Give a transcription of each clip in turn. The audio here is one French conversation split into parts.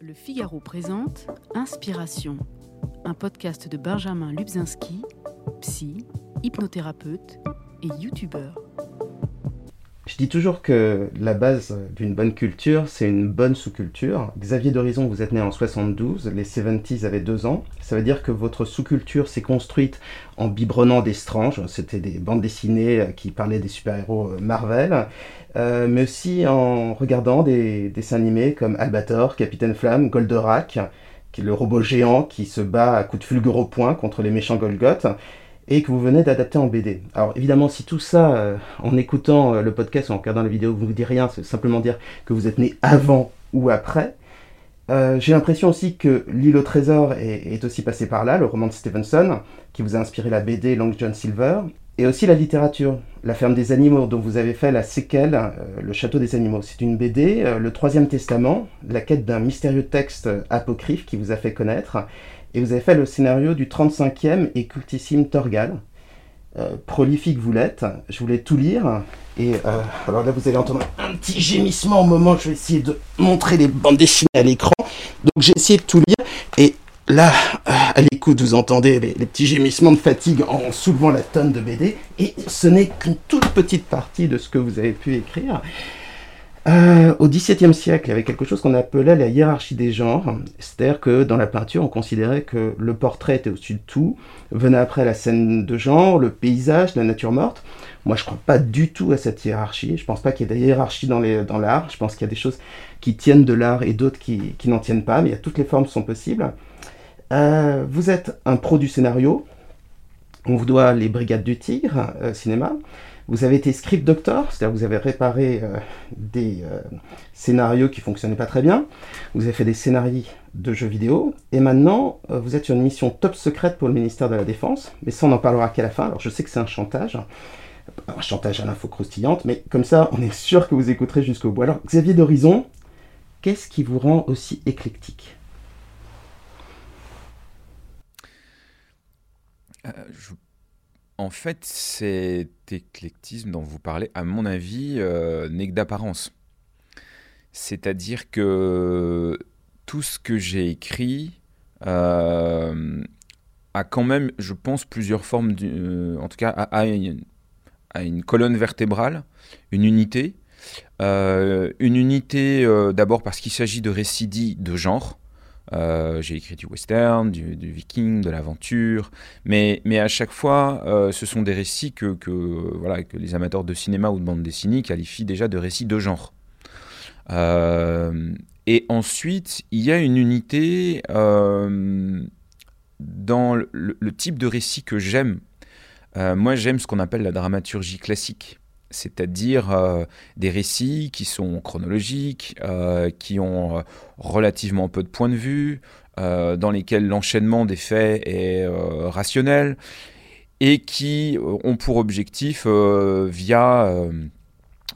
Le Figaro présente Inspiration, un podcast de Benjamin Lubzinski, psy, hypnothérapeute et youtubeur. Je dis toujours que la base d'une bonne culture, c'est une bonne sous-culture. Xavier d'Horizon, vous êtes né en 72, les 70s avaient deux ans. Ça veut dire que votre sous-culture s'est construite en biberonnant des stranges. C'était des bandes dessinées qui parlaient des super-héros Marvel, euh, mais aussi en regardant des dessins animés comme Albator, Capitaine Flamme, Goldorak, le robot géant qui se bat à coups de fulgure au poing contre les méchants Golgoth et que vous venez d'adapter en BD. Alors évidemment, si tout ça, euh, en écoutant euh, le podcast ou en regardant la vidéo, vous ne vous dit rien, c'est simplement dire que vous êtes né avant ou après. Euh, j'ai l'impression aussi que L'île au trésor est, aussi passé par là, le roman de Stevenson, qui vous a inspiré la BD Long John Silver, et aussi la littérature, La ferme des animaux, dont vous avez fait la séquelle, Le château des animaux. C'est une BD, Le troisième testament, la quête d'un mystérieux texte apocryphe qui vous a fait connaître, et vous avez fait le scénario du 35e et cultissime Torgal. Euh, prolifique vous l'êtes, je voulais tout lire. Et euh, alors là, vous allez entendre un petit gémissement au moment où je vais essayer de montrer les bandes dessinées à l'écran. Donc j'ai essayé de tout lire. Et là, euh, à l'écoute, vous entendez les, petits gémissements de fatigue en soulevant la tonne de BD. Et ce n'est qu'une toute petite partie de ce que vous avez pu écrire. Euh, au XVIIe siècle, il y avait quelque chose qu'on appelait la hiérarchie des genres. C'est-à-dire que dans la peinture, on considérait que le portrait était au-dessus de tout. Venait après la scène de genre, le paysage, la nature morte. Moi, je ne crois pas du tout à cette hiérarchie. Je ne pense pas qu'il y ait des hiérarchies dans l'art. je pense qu'il y a des choses qui tiennent de l'art et d'autres qui, n'en tiennent pas. Mais il y a toutes les formes sont possibles. Euh, vous êtes un pro du scénario. On vous doit les Brigades du Tigre, euh, cinéma. Vous avez été script doctor, c'est-à-dire vous avez réparé euh, des euh, scénarios qui fonctionnaient pas très bien. Vous avez fait des scénarios de jeux vidéo. Et maintenant, euh, vous êtes sur une mission top secrète pour le ministère de la Défense. Mais ça, on n'en parlera qu'à la fin. Alors je sais que c'est un chantage. Un chantage à l'info croustillante. Mais comme ça, on est sûr que vous écouterez jusqu'au bout. Alors Xavier d'Horizon, qu'est-ce qui vous rend aussi éclectique? Je en fait, cet éclectisme dont vous parlez, à mon avis, euh, n'est que d'apparence. C'est-à-dire que tout ce que j'ai écrit euh, a quand même, je pense, plusieurs formes, euh, en tout cas, a, une, colonne vertébrale, une unité. une unité d'abord parce qu'il s'agit de récits dits de genre, euh, j'ai écrit du western, du, viking, de l'aventure, mais, mais à chaque fois, euh, ce sont des récits que, que, voilà, que les amateurs de cinéma ou de bande dessinée qualifient déjà de récits de genre. Euh, et ensuite, il y a une unité dans le, le, type de récit que j'aime. moi, j'aime ce qu'on appelle la dramaturgie classique c'est-à-dire euh, des récits qui sont chronologiques, euh, qui ont euh, relativement peu de points de vue, dans lesquels l'enchaînement des faits est rationnel, et qui ont pour objectif, via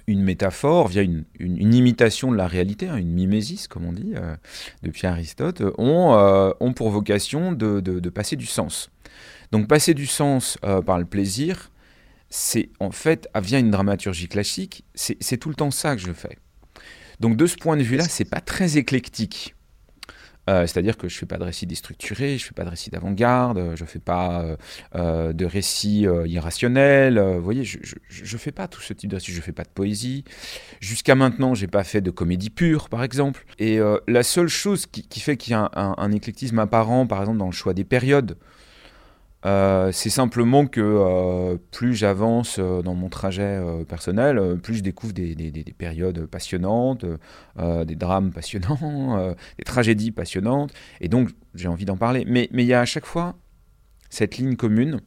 une métaphore, via une, imitation de la réalité, hein, une mimésis, comme on dit, depuis Aristote, ont, ont pour vocation de, de, passer du sens. Donc passer du sens par le plaisir, c'est en fait, via une dramaturgie classique, c'est tout le temps ça que je fais. Donc de ce point de vue-là, c'est pas très éclectique. Euh, c'est-à-dire que je fais pas de récits déstructurés, je fais pas de récits d'avant-garde, je fais pas euh, euh, de récits irrationnels. vous voyez, je, je, fais pas tout ce type de récits. Je fais pas de poésie. Jusqu'à maintenant, j'ai pas fait de comédie pure, par exemple. Et la seule chose qui, fait qu'il y a un, éclectisme apparent, par exemple, dans le choix des périodes, euh, c'est simplement que euh, plus j'avance euh, dans mon trajet personnel, plus je découvre des, périodes passionnantes, des drames passionnants, des tragédies passionnantes, et donc j'ai envie d'en parler. Mais il y a à chaque fois cette ligne commune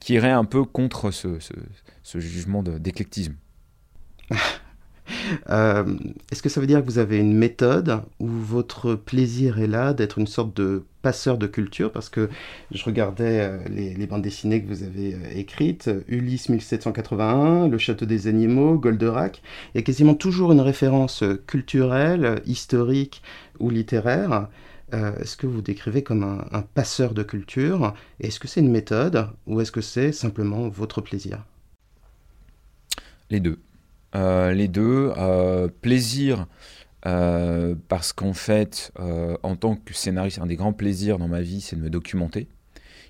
qui irait un peu contre ce, ce jugement d'éclectisme. Est-ce que ça veut dire que vous avez une méthode où votre plaisir est là d'être une sorte de passeur de culture? Parce que je regardais euh, les, bandes dessinées que vous avez euh, écrites, Ulysse 1781, Le Château des Animaux, Goldorak, il y a quasiment toujours une référence culturelle, historique ou littéraire. Euh, est-ce que vous décrivez comme un, passeur de culture? Est-ce que c'est une méthode ou est-ce que c'est simplement votre plaisir? Les deux. Les deux. plaisir parce qu'en fait, en tant que scénariste, un des grands plaisirs dans ma vie, c'est de me documenter.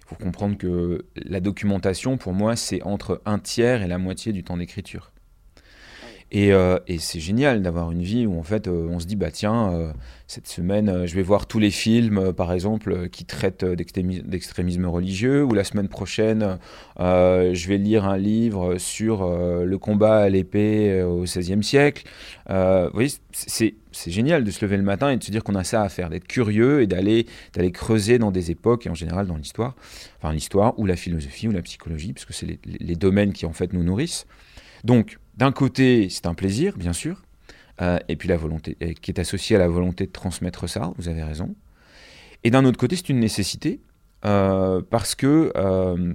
Il faut comprendre que la documentation, pour moi, c'est entre un tiers et la moitié du temps d'écriture. Euh, et, c'est génial d'avoir une vie où en fait euh, on se dit bah tiens euh, cette semaine je vais voir tous les films par exemple qui traitent d'extrémisme religieux ou la semaine prochaine je vais lire un livre sur le combat à l'épée au XVIe siècle. vous voyez c'est génial de se lever le matin et de se dire qu'on a ça à faire, d'être curieux et d'aller d'aller creuser dans des époques et en général dans l'histoire, enfin l'histoire ou la philosophie ou la psychologie puisque c'est les, les domaines qui en fait nous nourrissent. Donc d'un côté, c'est un plaisir, bien sûr, euh, et puis la volonté, qui est associée à la volonté de transmettre ça, vous avez raison. Et d'un autre côté, c'est une nécessité, euh, parce que euh,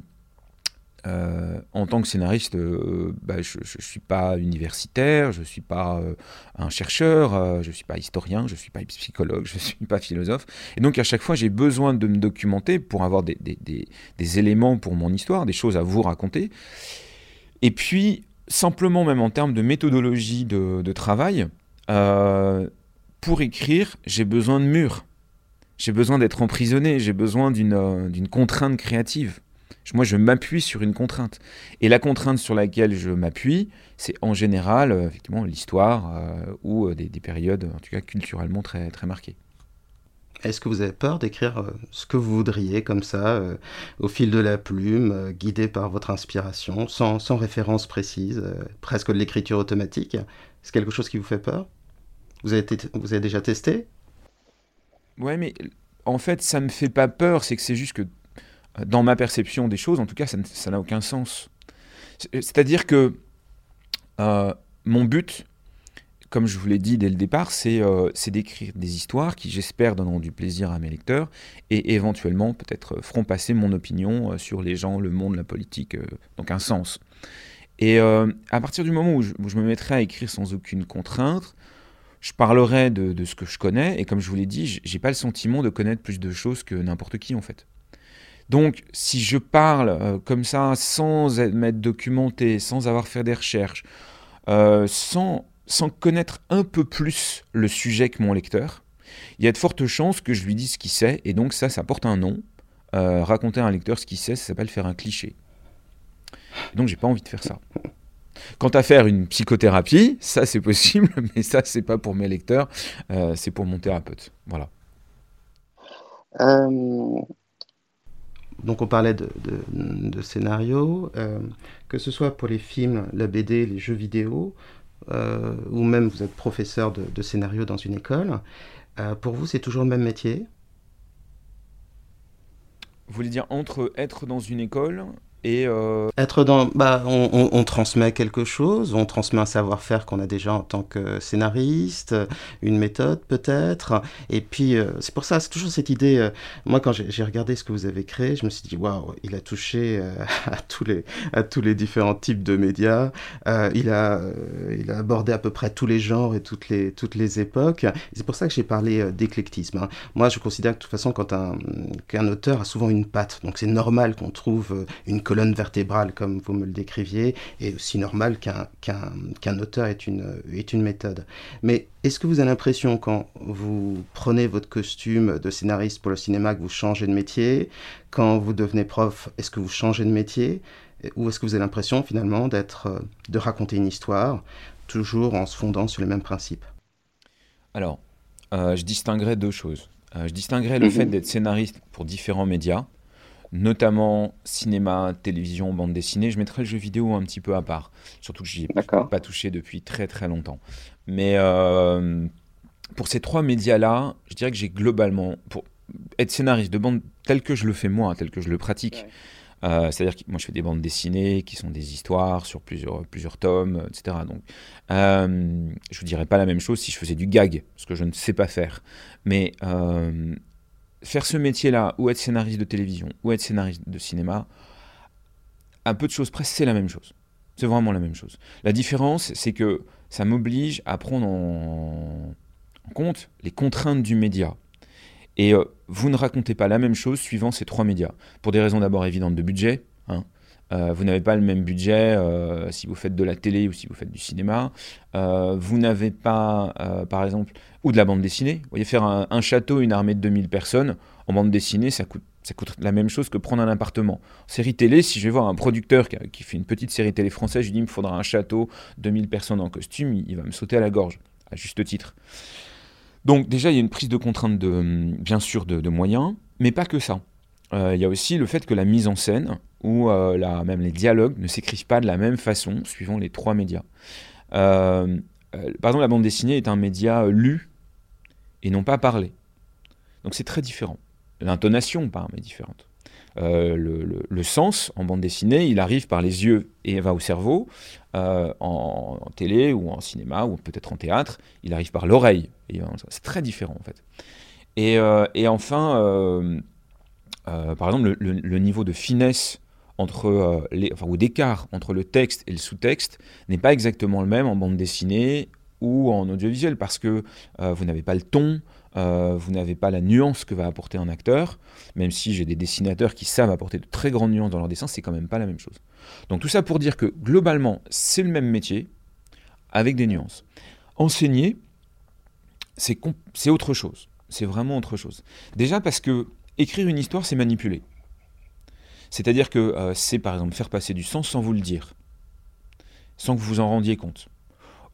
en tant que scénariste, bah, je ne suis pas universitaire, je ne suis pas un chercheur, je ne suis pas historien, je ne suis pas psychologue, je ne suis pas philosophe. Et donc à chaque fois, j'ai besoin de me documenter pour avoir des, des, éléments pour mon histoire, des choses à vous raconter. Et puis, simplement même en termes de méthodologie de, travail, euh, pour écrire, j'ai besoin de murs. J'ai besoin d'être emprisonné, j'ai besoin d'une euh, contrainte créative. Moi, je m'appuie sur une contrainte. Et la contrainte sur laquelle je m'appuie, c'est en général, euh, effectivement, l'histoire ou des, des, périodes, en tout cas culturellement très, très marquées. Est-ce que vous avez peur d'écrire euh, ce que vous voudriez comme ça, euh, au fil de la plume, euh, guidé par votre inspiration, sans, sans référence précise, presque de l'écriture automatique? C'est quelque chose qui vous fait peur? Vous avez, vous avez déjà testé? Ouais, mais en fait, ça ne me fait pas peur, c'est que c'est juste que dans ma perception des choses, en tout cas, ça n'a aucun sens. C'est-à-dire que mon but, comme je vous l'ai dit dès le départ, euh, c'est d'écrire des histoires qui, j'espère, donneront du plaisir à mes lecteurs et éventuellement peut-être feront passer mon opinion euh, sur les gens, le monde, la politique, euh, donc un sens. Et à partir du moment où je, me mettrai à écrire sans aucune contrainte, je parlerai de, ce que je connais et comme je vous l'ai dit, j'ai pas le sentiment de connaître plus de choses que n'importe qui en fait. Donc, si je parle comme ça, sans m'être documenté, sans avoir fait des recherches, sans sans connaître un peu plus le sujet que mon lecteur, il y a de fortes chances que je lui dise ce qu'il sait, et donc ça, ça porte un nom. Euh, raconter à un lecteur ce qu'il sait, ça s'appelle faire un cliché. donc j'ai pas envie de faire ça. Quant à faire une psychothérapie, ça c'est possible, mais ça c'est pas pour mes lecteurs, euh, c'est pour mon thérapeute. Voilà. Euh, donc on parlait de, de, scénario, que ce soit pour les films, la BD, les jeux vidéo, euh, ou même vous êtes professeur de, scénario dans une école, euh, pour vous c'est toujours le même métier? Vous voulez dire entre être dans une école et euh, Être dans, bah, on, transmet quelque chose, on transmet un savoir-faire qu'on a déjà en tant que scénariste, une méthode peut-être, et puis euh, c'est pour ça, c'est toujours cette idée. Euh, moi, quand j'ai regardé ce que vous avez créé, je me suis dit waouh, il a touché à tous les à tous les différents types de médias. il a il a abordé à peu près tous les genres et toutes les toutes les époques. C'est pour ça que j'ai parlé d'éclectisme. Hein. Moi, je considère que de toute façon, quand un qu'un auteur a souvent une patte, donc c'est normal qu'on trouve une colonne vertébrale, comme vous me le décriviez, et aussi normal qu'un auteur ait une, une méthode. Mais est-ce que vous avez l'impression, quand vous prenez votre costume de scénariste pour le cinéma, que vous changez de métier? Quand vous devenez prof, est-ce que vous changez de métier? Ou est-ce que vous avez l'impression, finalement, d'être, de raconter une histoire, toujours en se fondant sur les mêmes principes? Alors, euh, je distinguerais deux choses. Euh, je distinguerais le mhm. fait d'être scénariste pour différents médias notamment cinéma, télévision, bande dessinée. Je mettrai le jeu vidéo un petit peu à part, surtout que j'y ai pas touché depuis très très longtemps. Mais euh, pour ces trois médias-là, je dirais que j'ai globalement, pour être scénariste de bande tel que je le fais moi, tel que je le pratique, euh, c'est-à-dire que moi je fais des bandes dessinées qui sont des histoires sur plusieurs, plusieurs tomes, etc. Donc euh, je vous dirais pas la même chose si je faisais du gag, ce que je ne sais pas faire. Mais euh, faire ce métier-là, ou être scénariste de télévision, ou être scénariste de cinéma, un peu de choses près, c'est la même chose. C'est vraiment la même chose. La différence, c'est que ça m'oblige à prendre en, compte les contraintes du média. Et euh, vous ne racontez pas la même chose suivant ces trois médias. Pour des raisons d'abord évidentes de budget, vous n'avez pas le même budget si vous faites de la télé ou si vous faites du cinéma. vous n'avez pas, par exemple, ou de la bande dessinée. Vous voyez, faire un, château, une armée de 2000 personnes, en bande dessinée, ça coûte la même chose que prendre un appartement. série télé, si je vais voir un producteur qui, fait une petite série télé française, je lui dis il me faudra un château, 2000 personnes en costume, il, va me sauter à la gorge, à juste titre. Donc déjà, il y a une prise de contrainte, de, bien sûr, de, moyens, mais pas que ça. Euh, il y a aussi le fait que la mise en scène, ou euh, la, même les dialogues, ne s'écrivent pas de la même façon, suivant les trois médias. Euh, par exemple, la bande dessinée est un média lu et non pas parlé. Donc c'est très différent. L'intonation, par mais différente. Euh, le, sens en bande dessinée, il arrive par les yeux et va au cerveau. En, télé ou en cinéma ou peut-être en théâtre, il arrive par l'oreille. C'est très différent en fait. Et, euh, enfin, par exemple, le, niveau de finesse entre les, enfin, ou d'écart entre le texte et le sous-texte n'est pas exactement le même en bande dessinée ou en audiovisuel parce que vous n'avez pas le ton, euh, vous n'avez pas la nuance que va apporter un acteur, même si j'ai des dessinateurs qui savent apporter de très grandes nuances dans leur dessin, c'est quand même pas la même chose. Donc tout ça pour dire que globalement, c'est le même métier, avec des nuances. Enseigner, c'est autre chose. C'est vraiment autre chose. Déjà parce que écrire une histoire, c'est manipuler. C'est-à-dire que euh, c'est par exemple faire passer du sens sans vous le dire, sans que vous en rendiez compte.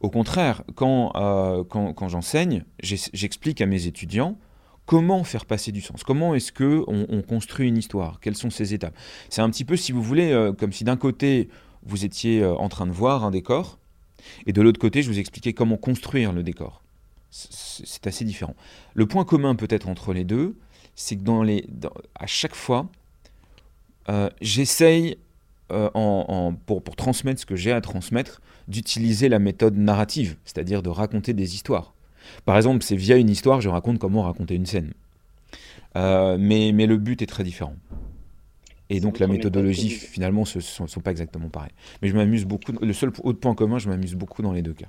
Au contraire, quand, euh, j'enseigne, j'explique à mes étudiants comment faire passer du sens, comment est-ce que on, construit une histoire, quelles sont ces étapes? C'est un petit peu, si vous voulez, euh, comme si d'un côté vous étiez en train de voir un décor, et de l'autre côté je vous expliquais comment construire le décor. C'est assez différent. Le point commun peut-être entre les deux, c'est que dans les, à chaque fois, j'essaye pour, pour transmettre ce que j'ai à transmettre, d'utiliser la méthode narrative, c'est-à-dire de raconter des histoires. Par exemple, c'est via une histoire, je raconte comment raconter une scène. Euh, mais, mais le but est très différent. Et donc la méthodologie, finalement, ne sont, sont, pas exactement pareilles. Mais je m'amuse beaucoup. Le seul autre point commun, je m'amuse beaucoup dans les deux cas.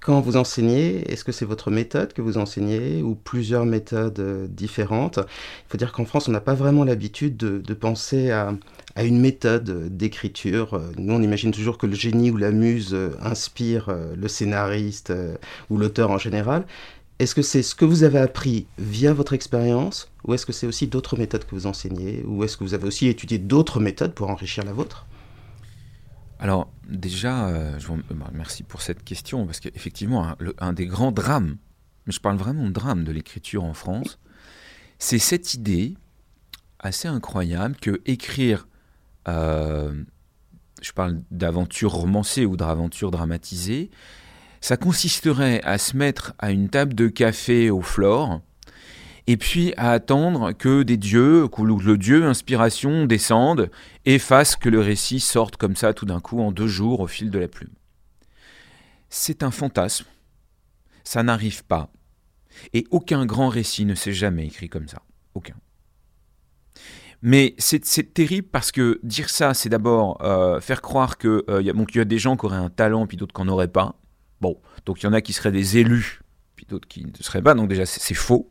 Quand vous enseignez, est-ce que c'est votre méthode que vous enseignez ou plusieurs méthodes euh, différentes? Il faut dire qu'en France, on n'a pas vraiment l'habitude de, penser à, une méthode d'écriture. Nous, on imagine toujours que le génie ou la muse euh, inspire euh, le scénariste ou l'auteur en général. Est-ce que c'est ce que vous avez appris via votre expérience ou est-ce que c'est aussi d'autres méthodes que vous enseignez ou est-ce que vous avez aussi étudié d'autres méthodes pour enrichir la vôtre? Alors déjà, euh, je vous, bah, merci pour cette question, parce qu'effectivement, un, des grands drames, mais je parle vraiment de drame de l'écriture en France, c'est cette idée assez incroyable que écrire, euh, je parle d'aventure romancée ou d'aventure dramatisée, ça consisterait à se mettre à une table de café au flore et puis à attendre que des dieux, que le dieu inspiration descende et fasse que le récit sorte comme ça tout d'un coup en deux jours au fil de la plume. C'est un fantasme, ça n'arrive pas, et aucun grand récit ne s'est jamais écrit comme ça, aucun. Mais c'est terrible parce que dire ça, c'est d'abord euh, faire croire qu'il euh, y, a, y a des gens qui auraient un talent, puis d'autres qui n'en auraient pas. Bon, donc il y en a qui seraient des élus, puis d'autres qui ne seraient pas, donc déjà c'est faux.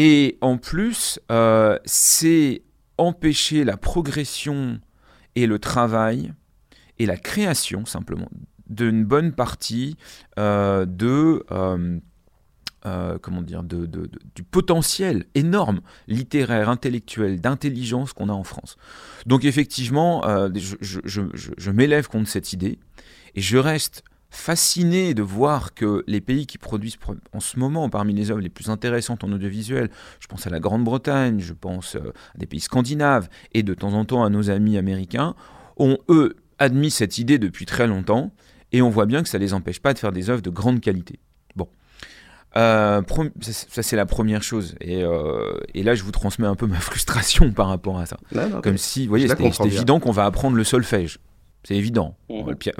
Et en plus, euh, c'est empêcher la progression et le travail et la création simplement d'une bonne partie euh, de euh, comment dire du potentiel énorme littéraire, intellectuel, d'intelligence qu'on a en France. Donc effectivement, je m'élève contre cette idée et je reste fasciné de voir que les pays qui produisent en ce moment parmi les œuvres les plus intéressantes en audiovisuel, je pense à la Grande-Bretagne, je pense euh, à des pays scandinaves et de temps en temps à nos amis américains, ont eux admis cette idée depuis très longtemps et on voit bien que ça ne les empêche pas de faire des œuvres de grande qualité. Bon. Euh, ça, c'est la première chose. Euh, et, là, je vous transmets un peu ma frustration par rapport à ça. Comme si, vous voyez, c'était évident qu'on va apprendre le solfège C'est évident.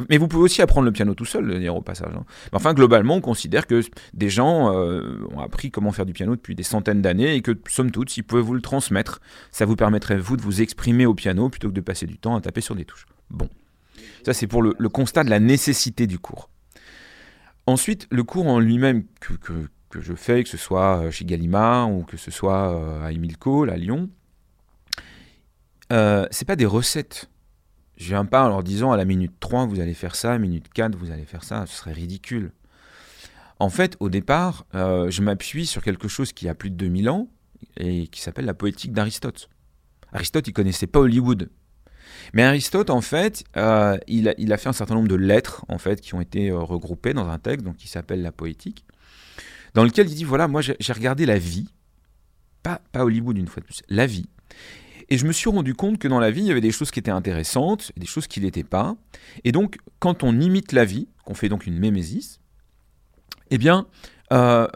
Mais vous pouvez aussi apprendre le piano tout seul, dire au passage. Hein. enfin, globalement, on considère que des gens euh, ont appris comment faire du piano depuis des centaines d'années et que, somme toute, s'ils pouvaient vous le transmettre, ça vous permettrait, vous, de vous exprimer au piano plutôt que de passer du temps à taper sur des touches. Bon. Ça, c'est pour le, constat de la nécessité du cours. Ensuite, le cours en lui-même que, que, je fais, que ce soit euh, chez Gallimard ou que ce soit euh, à Émile Cole, à Lyon, euh, c'est pas des recettes je viens pas en leur disant à la minute 3, vous allez faire ça, à la minute 4, vous allez faire ça, ce serait ridicule. En fait, au départ, euh, je m'appuie sur quelque chose qui a plus de 2000 ans et qui s'appelle la poétique d'Aristote. Aristote, il connaissait pas Hollywood. Mais Aristote, en fait, euh, il, a, fait un certain nombre de lettres, en fait, qui ont été euh, regroupées dans un texte, donc qui s'appelle la poétique, dans lequel il dit, voilà, moi j'ai regardé la vie, pas, pas Hollywood une fois de plus, la vie, et je me suis rendu compte que dans la vie, il y avait des choses qui étaient intéressantes et des choses qui l'étaient pas. Et donc, quand on imite la vie, qu'on fait donc une mémésis, eh bien, euh,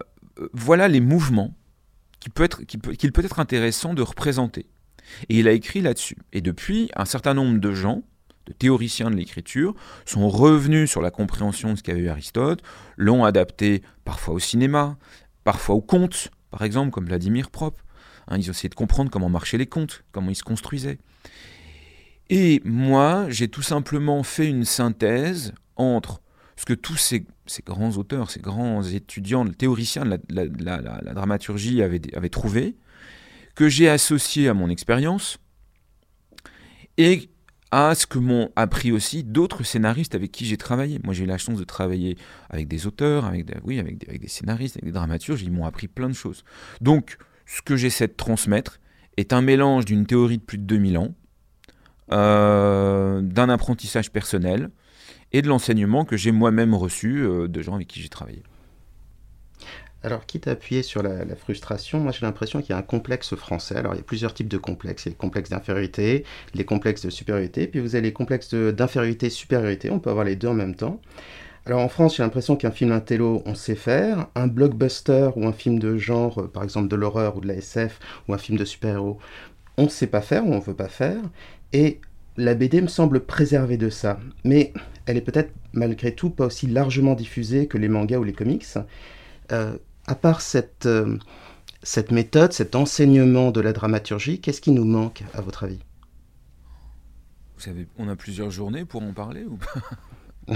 voilà les mouvements qu'il peut, être, peut, peut être intéressant de représenter. Et il a écrit là-dessus. Et depuis, un certain nombre de gens, de théoriciens de l'écriture, sont revenus sur la compréhension de ce qu'avait eu Aristote, l'ont adapté parfois au cinéma, parfois au conte, par exemple, comme Vladimir Prop, Hein, ils essayaient de comprendre comment marchaient les contes, comment ils se construisaient. Et moi, j'ai tout simplement fait une synthèse entre ce que tous ces, grands auteurs, ces grands étudiants, théoriciens de la, dramaturgie avaient, trouvé, que j'ai associé à mon expérience, et à ce que m'ont appris aussi d'autres scénaristes avec qui j'ai travaillé. Moi, j'ai eu la chance de travailler avec des auteurs, avec des, oui, avec des scénaristes, avec des dramaturges, ils m'ont appris plein de choses. Donc, ce que j'essaie de transmettre est un mélange d'une théorie de plus de 2000 ans, euh, d'un apprentissage personnel et de l'enseignement que j'ai moi-même reçu euh, de gens avec qui j'ai travaillé. Alors, quitte à appuyer sur la, frustration, moi j'ai l'impression qu'il y a un complexe français. Alors, il y a plusieurs types de complexes. Il y a les complexes d'infériorité, les complexes de supériorité, puis vous avez les complexes d'infériorité-supériorité. On peut avoir les deux en même temps. Alors en France, j'ai l'impression qu'un film intello, on sait faire. Un blockbuster ou un film de genre, euh, par exemple de l'horreur ou de la SF, ou un film de super-héros, on ne sait pas faire ou on ne veut pas faire. Et la BD me semble préservée de ça. Mais elle est peut-être malgré tout pas aussi largement diffusée que les mangas ou les comics. Euh, à part cette, euh, cette méthode, cet enseignement de la dramaturgie, qu'est-ce qui nous manque à votre avis? Vous savez, on a plusieurs journées pour en parler ou pas?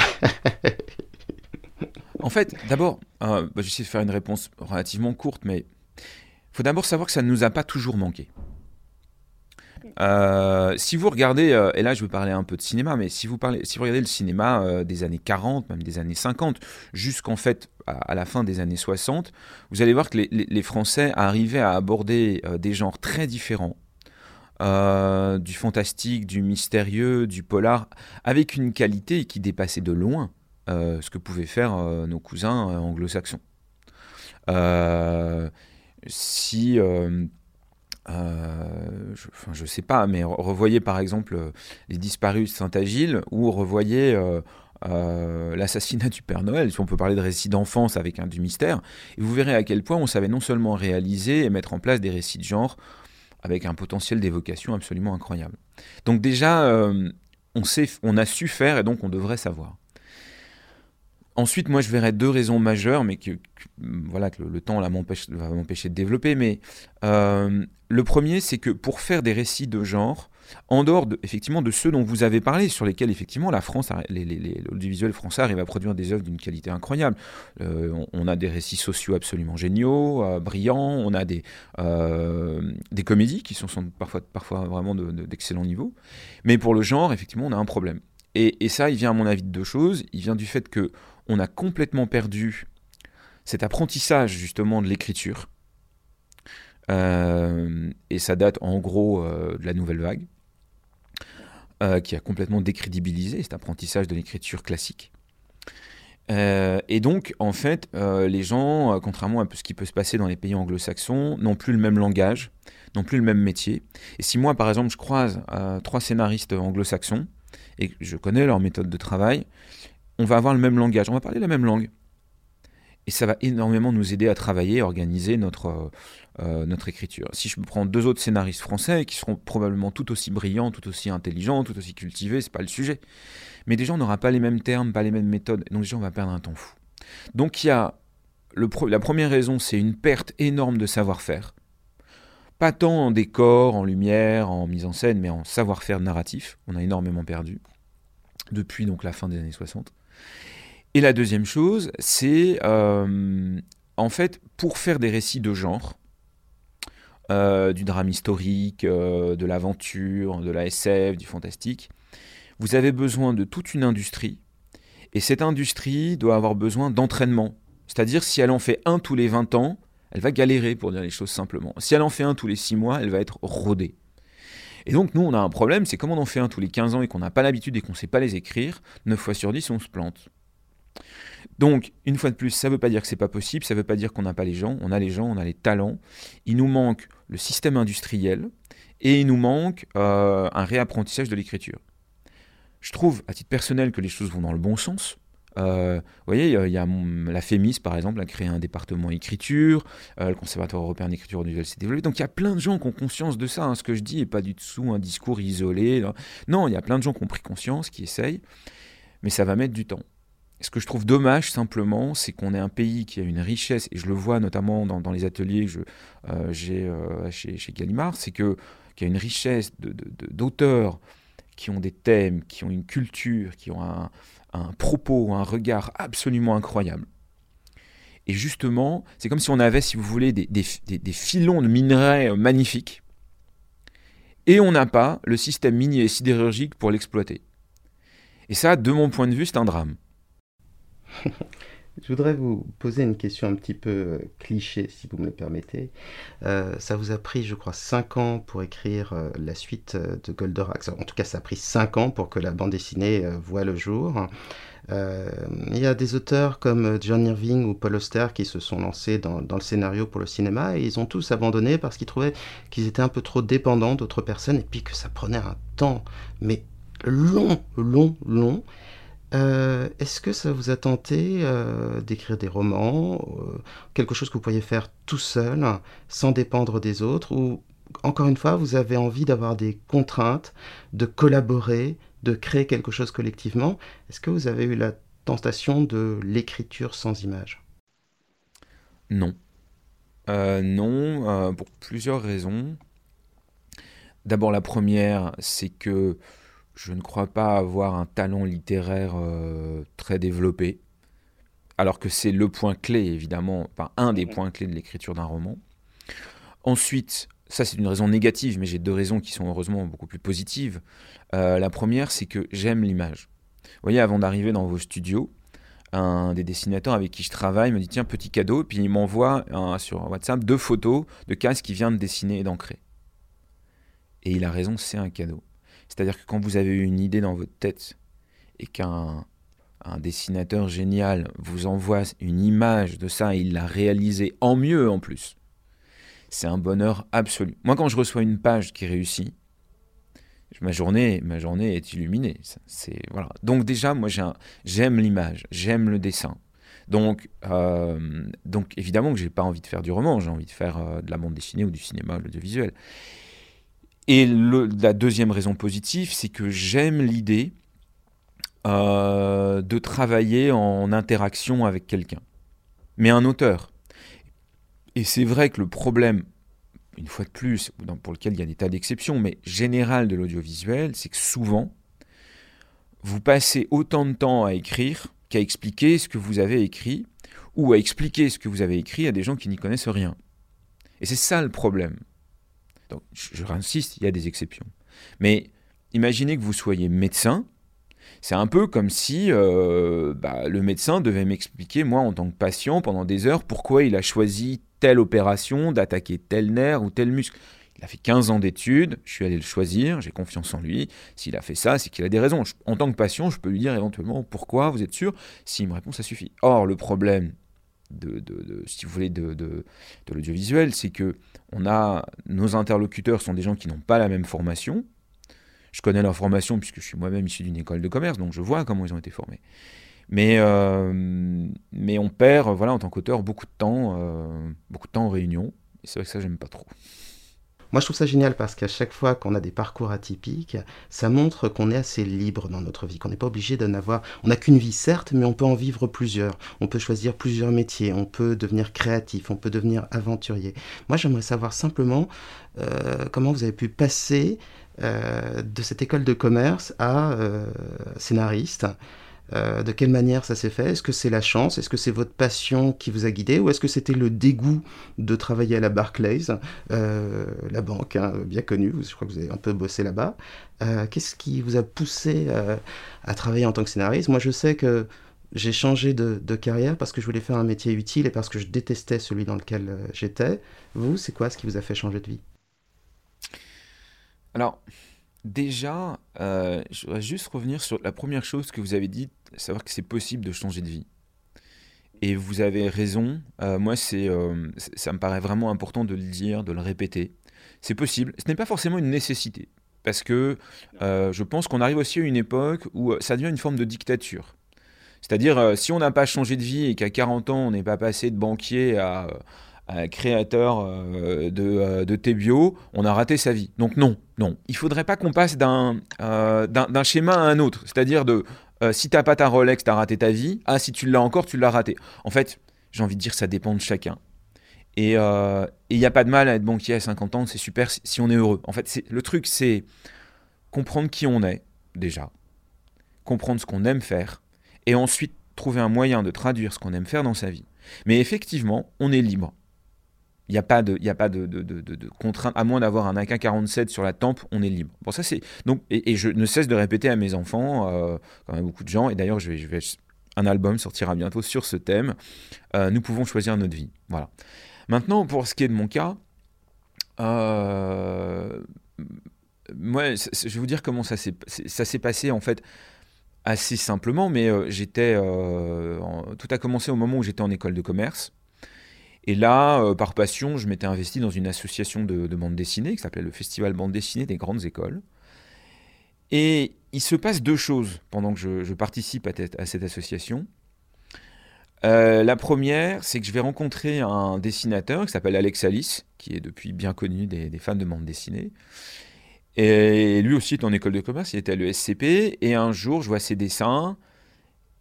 en fait, d'abord, euh, bah, j'essaie de faire une réponse relativement courte, mais il faut d'abord savoir que ça ne nous a pas toujours manqué. Euh, si vous regardez, euh, et là je veux parler un peu de cinéma, mais si vous, parlez, si vous regardez le cinéma euh, des années 40, même des années 50, jusqu'en fait à, la fin des années 60, vous allez voir que les, les Français arrivaient à aborder des genres très différents, du fantastique, du mystérieux, du polar, avec une qualité qui dépassait de loin euh, ce que pouvaient faire euh, nos cousins euh, anglo-saxons. si, je, enfin, je sais pas, mais revoyez par exemple Les Disparus de Saint-Agile ou revoyez l'assassinat du Père Noël, si on peut parler de récits d'enfance avec un du mystère, et vous verrez à quel point on savait non seulement réaliser et mettre en place des récits de genre avec un potentiel d'évocation absolument incroyable. Donc déjà, on, sait, on a su faire et donc on devrait savoir. Ensuite, moi, je verrais deux raisons majeures, mais que, voilà, que le, temps là, va m'empêcher de développer. Mais euh, le premier, c'est que pour faire des récits de genre, en dehors de, effectivement de ceux dont vous avez parlé, sur lesquels effectivement la France, l'audiovisuel français arrive à produire des œuvres d'une qualité incroyable. Euh, on, a des récits sociaux absolument géniaux, euh, brillants. On a des des comédies qui sont, parfois parfois vraiment d'excellent de, niveau. Mais pour le genre, effectivement, on a un problème. Et, ça, il vient à mon avis de deux choses. Il vient du fait que on a complètement perdu cet apprentissage justement de l'écriture. Euh, et ça date en gros euh, de la nouvelle vague, euh, qui a complètement décrédibilisé cet apprentissage de l'écriture classique. et donc, en fait, les gens, contrairement à ce qui peut se passer dans les pays anglo-saxons, n'ont plus le même langage, n'ont plus le même métier. Et si moi, par exemple, je croise trois scénaristes anglo-saxons, et je connais leur méthode de travail, on va avoir le même langage, on va parler la même langue. Et ça va énormément nous aider à travailler, à organiser notre, euh, notre écriture. Si je prends deux autres scénaristes français qui seront probablement tout aussi brillants, tout aussi intelligents, tout aussi cultivés, c'est pas le sujet. Mais déjà, on n'aura pas les mêmes termes, pas les mêmes méthodes, donc déjà, on va perdre un temps fou. Donc il y a la première raison, c'est une perte énorme de savoir-faire. Pas tant en décor, en lumière, en mise en scène, mais en savoir-faire narratif. On a énormément perdu depuis donc la fin des années 60. Et la deuxième chose, c'est euh, en fait pour faire des récits de genre, euh, du drame historique, euh, de l'aventure, de la SF, du fantastique, vous avez besoin de toute une industrie. Et cette industrie doit avoir besoin d'entraînement. C'est-à-dire si elle en fait un tous les 20 ans, elle va galérer pour dire les choses simplement. Si elle en fait un tous les 6 mois, elle va être rodée. Et donc nous, on a un problème, c'est comme on en fait un tous les 15 ans et qu'on n'a pas l'habitude et qu'on ne sait pas les écrire, 9 fois sur 10, on se plante. Donc, une fois de plus, ça ne veut pas dire que c'est pas possible, ça ne veut pas dire qu'on n'a pas les gens, on a les gens, on a les talents. Il nous manque le système industriel et il nous manque euh, un réapprentissage de l'écriture. Je trouve, à titre personnel, que les choses vont dans le bon sens. Euh, vous voyez, il y a la FEMIS, par exemple, a créé un département écriture, euh, le Conservatoire européen d'écriture audiovisuelle s'est développé. Donc il y a plein de gens qui ont conscience de ça. Hein. Ce que je dis n'est pas du tout un discours isolé. Non, il y a plein de gens qui ont pris conscience, qui essayent, mais ça va mettre du temps. Ce que je trouve dommage simplement, c'est qu'on est un pays qui a une richesse, et je le vois notamment dans, les ateliers que euh, j'ai chez, chez, Gallimard, c'est qu'il y a une richesse d'auteurs qui ont des thèmes, qui ont une culture, qui ont un, propos, un regard absolument incroyable. Et justement, c'est comme si on avait, si vous voulez, des, filons de minerais euh, magnifiques, et on n'a pas le système minier et sidérurgique pour l'exploiter. Et ça, de mon point de vue, c'est un drame. Je voudrais vous poser une question un petit peu euh, cliché, si vous me le permettez. Euh, ça vous a pris, je crois, 5 ans pour écrire euh, la suite de Goldorak. En tout cas, ça a pris 5 ans pour que la bande dessinée voie le jour. Il y a des auteurs comme John Irving ou Paul Auster qui se sont lancés dans, dans, le scénario pour le cinéma et ils ont tous abandonné parce qu'ils trouvaient qu'ils étaient un peu trop dépendants d'autres personnes et puis que ça prenait un temps, mais long, long, long. Euh, est-ce que ça vous a tenté euh, d'écrire des romans, euh, quelque chose que vous pourriez faire tout seul, sans dépendre des autres, ou encore une fois, vous avez envie d'avoir des contraintes, de collaborer, de créer quelque chose collectivement? Est-ce que vous avez eu la tentation de l'écriture sans image Non. non, pour plusieurs raisons. D'abord, la première, c'est que je ne crois pas avoir un talent littéraire euh, très développé, alors que c'est le point clé, évidemment, pas un des points clés de l'écriture d'un roman. Ensuite, ça c'est une raison négative, mais j'ai deux raisons qui sont heureusement beaucoup plus positives. Euh, la première, c'est que j'aime l'image. Vous voyez, avant d'arriver dans vos studios, un des dessinateurs avec qui je travaille me dit tiens petit cadeau, puis il m'envoie sur WhatsApp deux photos de cases qu'il vient de dessiner et d'ancrer. Et il a raison, c'est un cadeau. C'est-à-dire que quand vous avez une idée dans votre tête et qu'un un dessinateur génial vous envoie une image de ça et il l'a réalisé en mieux en plus, c'est un bonheur absolu. Moi, quand je reçois une page qui réussit, ma journée, ma journée est illuminée. C'est voilà. Donc déjà, moi, j'aime l'image, j'aime le dessin. Donc, euh, donc évidemment que j'ai pas envie de faire du roman, j'ai envie de faire euh, de la bande dessinée ou du cinéma, l'audiovisuel. Et la deuxième raison positive, c'est que j'aime l'idée euh, de travailler en interaction avec quelqu'un, mais un auteur. Et c'est vrai que le problème, une fois de plus, pour lequel il y a des tas d'exceptions, mais général de l'audiovisuel, c'est que souvent, vous passez autant de temps à écrire qu'à expliquer ce que vous avez écrit, ou à expliquer ce que vous avez écrit à des gens qui n'y connaissent rien. Et c'est ça le problème. Donc, je, réinsiste, il y a des exceptions. Mais imaginez que vous soyez médecin. C'est un peu comme si euh, bah, le médecin devait m'expliquer, moi, en tant que patient, pendant des heures, pourquoi il a choisi telle opération, d'attaquer tel nerf ou tel muscle. Il a fait 15 ans d'études, je suis allé le choisir, j'ai confiance en lui. S'il a fait ça, c'est qu'il a des raisons. en tant que patient, je peux lui dire éventuellement pourquoi, vous êtes sûr? S'il me répond, ça suffit. Or, le problème de, si vous voulez, de, de, l'audiovisuel, c'est que on a, nos interlocuteurs sont des gens qui n'ont pas la même formation. Je connais leur formation puisque je suis moi-même issu d'une école de commerce, donc je vois comment ils ont été formés. Mais, mais on perd, voilà, en tant qu'auteur, beaucoup de temps, beaucoup de temps en réunion. C'est vrai que ça, j'aime pas trop. Moi, je trouve ça génial parce qu'à chaque fois qu'on a des parcours atypiques, ça montre qu'on est assez libre dans notre vie, qu'on n'est pas obligé d'en avoir. On n'a qu'une vie, certes, mais on peut en vivre plusieurs. On peut choisir plusieurs métiers, on peut devenir créatif, on peut devenir aventurier. Moi, j'aimerais savoir simplement euh, comment vous avez pu passer euh, de cette école de commerce à euh, scénariste. Euh, de quelle manière ça s'est fait? Est-ce que c'est la chance? Est-ce que c'est votre passion qui vous a guidé? Ou est-ce que c'était le dégoût de travailler à la Barclays, euh, la banque hein, bien connue Je crois que vous avez un peu bossé là-bas. Euh, qu'est-ce qui vous a poussé à travailler en tant que scénariste? Moi, je sais que j'ai changé de, de, carrière parce que je voulais faire un métier utile et parce que je détestais celui dans lequel j'étais. Vous, c'est quoi ce qui vous a fait changer de vie? Alors, Déjà, euh, je voudrais juste revenir sur la première chose que vous avez dit, savoir que c'est possible de changer de vie. Et vous avez raison. Euh, moi, c'est, euh, ça me paraît vraiment important de le dire, de le répéter. C'est possible. Ce n'est pas forcément une nécessité. Parce que je pense qu'on arrive aussi à une époque où ça devient une forme de dictature. C'est-à-dire, si on n'a pas changé de vie et qu'à 40 ans, on n'est pas passé de banquier à, créateur euh, de, euh, de Tébio, on a raté sa vie. Donc non, non. Il faudrait pas qu'on passe d'un euh, d'un schéma à un autre. C'est-à-dire de si t'as pas ta Rolex, t'as raté ta vie. Ah, si tu l'as encore, tu l'as raté. En fait, j'ai envie de dire ça dépend de chacun. Et il n'y a pas de mal à être banquier à 50 ans, c'est super si, on est heureux. En fait, le truc, c'est comprendre qui on est, déjà, comprendre ce qu'on aime faire, et ensuite trouver un moyen de traduire ce qu'on aime faire dans sa vie. Mais effectivement, on est libre. Il n'y a pas de, y contrainte, à moins d'avoir un AK-47 sur la tempe, on est libre. Bon, ça c'est et, je ne cesse de répéter à mes enfants, euh, quand même beaucoup de gens, et d'ailleurs un album sortira bientôt sur ce thème. Euh, nous pouvons choisir notre vie. Voilà. Maintenant, pour ce qui est de mon cas, euh, moi, je vais vous dire comment ça s'est, passé en fait assez simplement, mais j'étais, tout a commencé au moment où j'étais en école de commerce. Et là, euh, par passion, je m'étais investi dans une association de, bande dessinée qui s'appelait le Festival bande dessinée des grandes écoles. Et il se passe deux choses pendant que je, participe à, cette association. Euh, la première, c'est que je vais rencontrer un dessinateur qui s'appelle Alex Alice, qui est depuis bien connu des, des, fans de bande dessinée. Et lui aussi est en école de commerce, il était à l'ESCP. Et un jour, je vois ses dessins.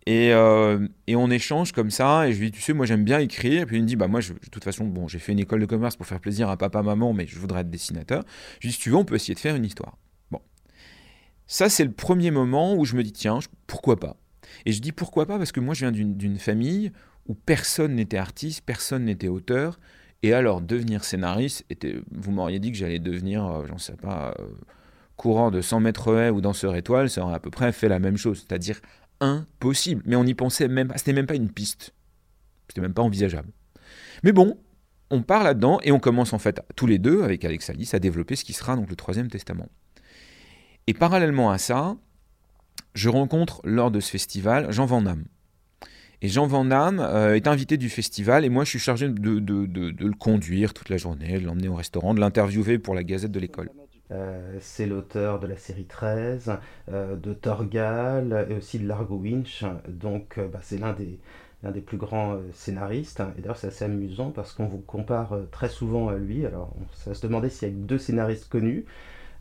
Euh, et, on échange comme ça, et je lui dis, tu sais, moi j'aime bien écrire. Et puis il me dit, bah moi, de toute façon, bon, j'ai fait une école de commerce pour faire plaisir à papa, maman, mais je voudrais être dessinateur. Je lui dis, si tu veux, on peut essayer de faire une histoire. Bon. Ça, c'est le premier moment où je me dis, tiens, pourquoi pas? Et je dis pourquoi pas? Parce que moi, je viens d'une famille où personne n'était artiste, personne n'était auteur. Et alors, devenir scénariste, était, vous m'auriez dit que j'allais devenir, euh, j'en sais pas, euh, courant de 100 mètres haies ou danseur étoile, ça aurait à peu près fait la même chose. C'est-à-dire impossible. Mais on n'y pensait même pas. C'était même pas une piste. C'était même pas envisageable. Mais bon, on part là-dedans et on commence en fait tous les deux avec Alex Alice à développer ce qui sera donc le troisième testament. Et parallèlement à ça, je rencontre lors de ce festival Jean Van Damme. Et Jean Van Damme euh, est invité du festival et moi je suis chargé de, de le conduire toute la journée, de l'emmener au restaurant, de l'interviewer pour la gazette de l'école. Euh, c'est l'auteur de la série 13, euh, de Torgal et aussi de Largo Winch. Donc, euh, bah, c'est l'un des, des plus grands scénaristes. Et d'ailleurs, c'est assez amusant parce qu'on vous compare très souvent à lui. Alors, on va se demander s'il y a deux scénaristes connus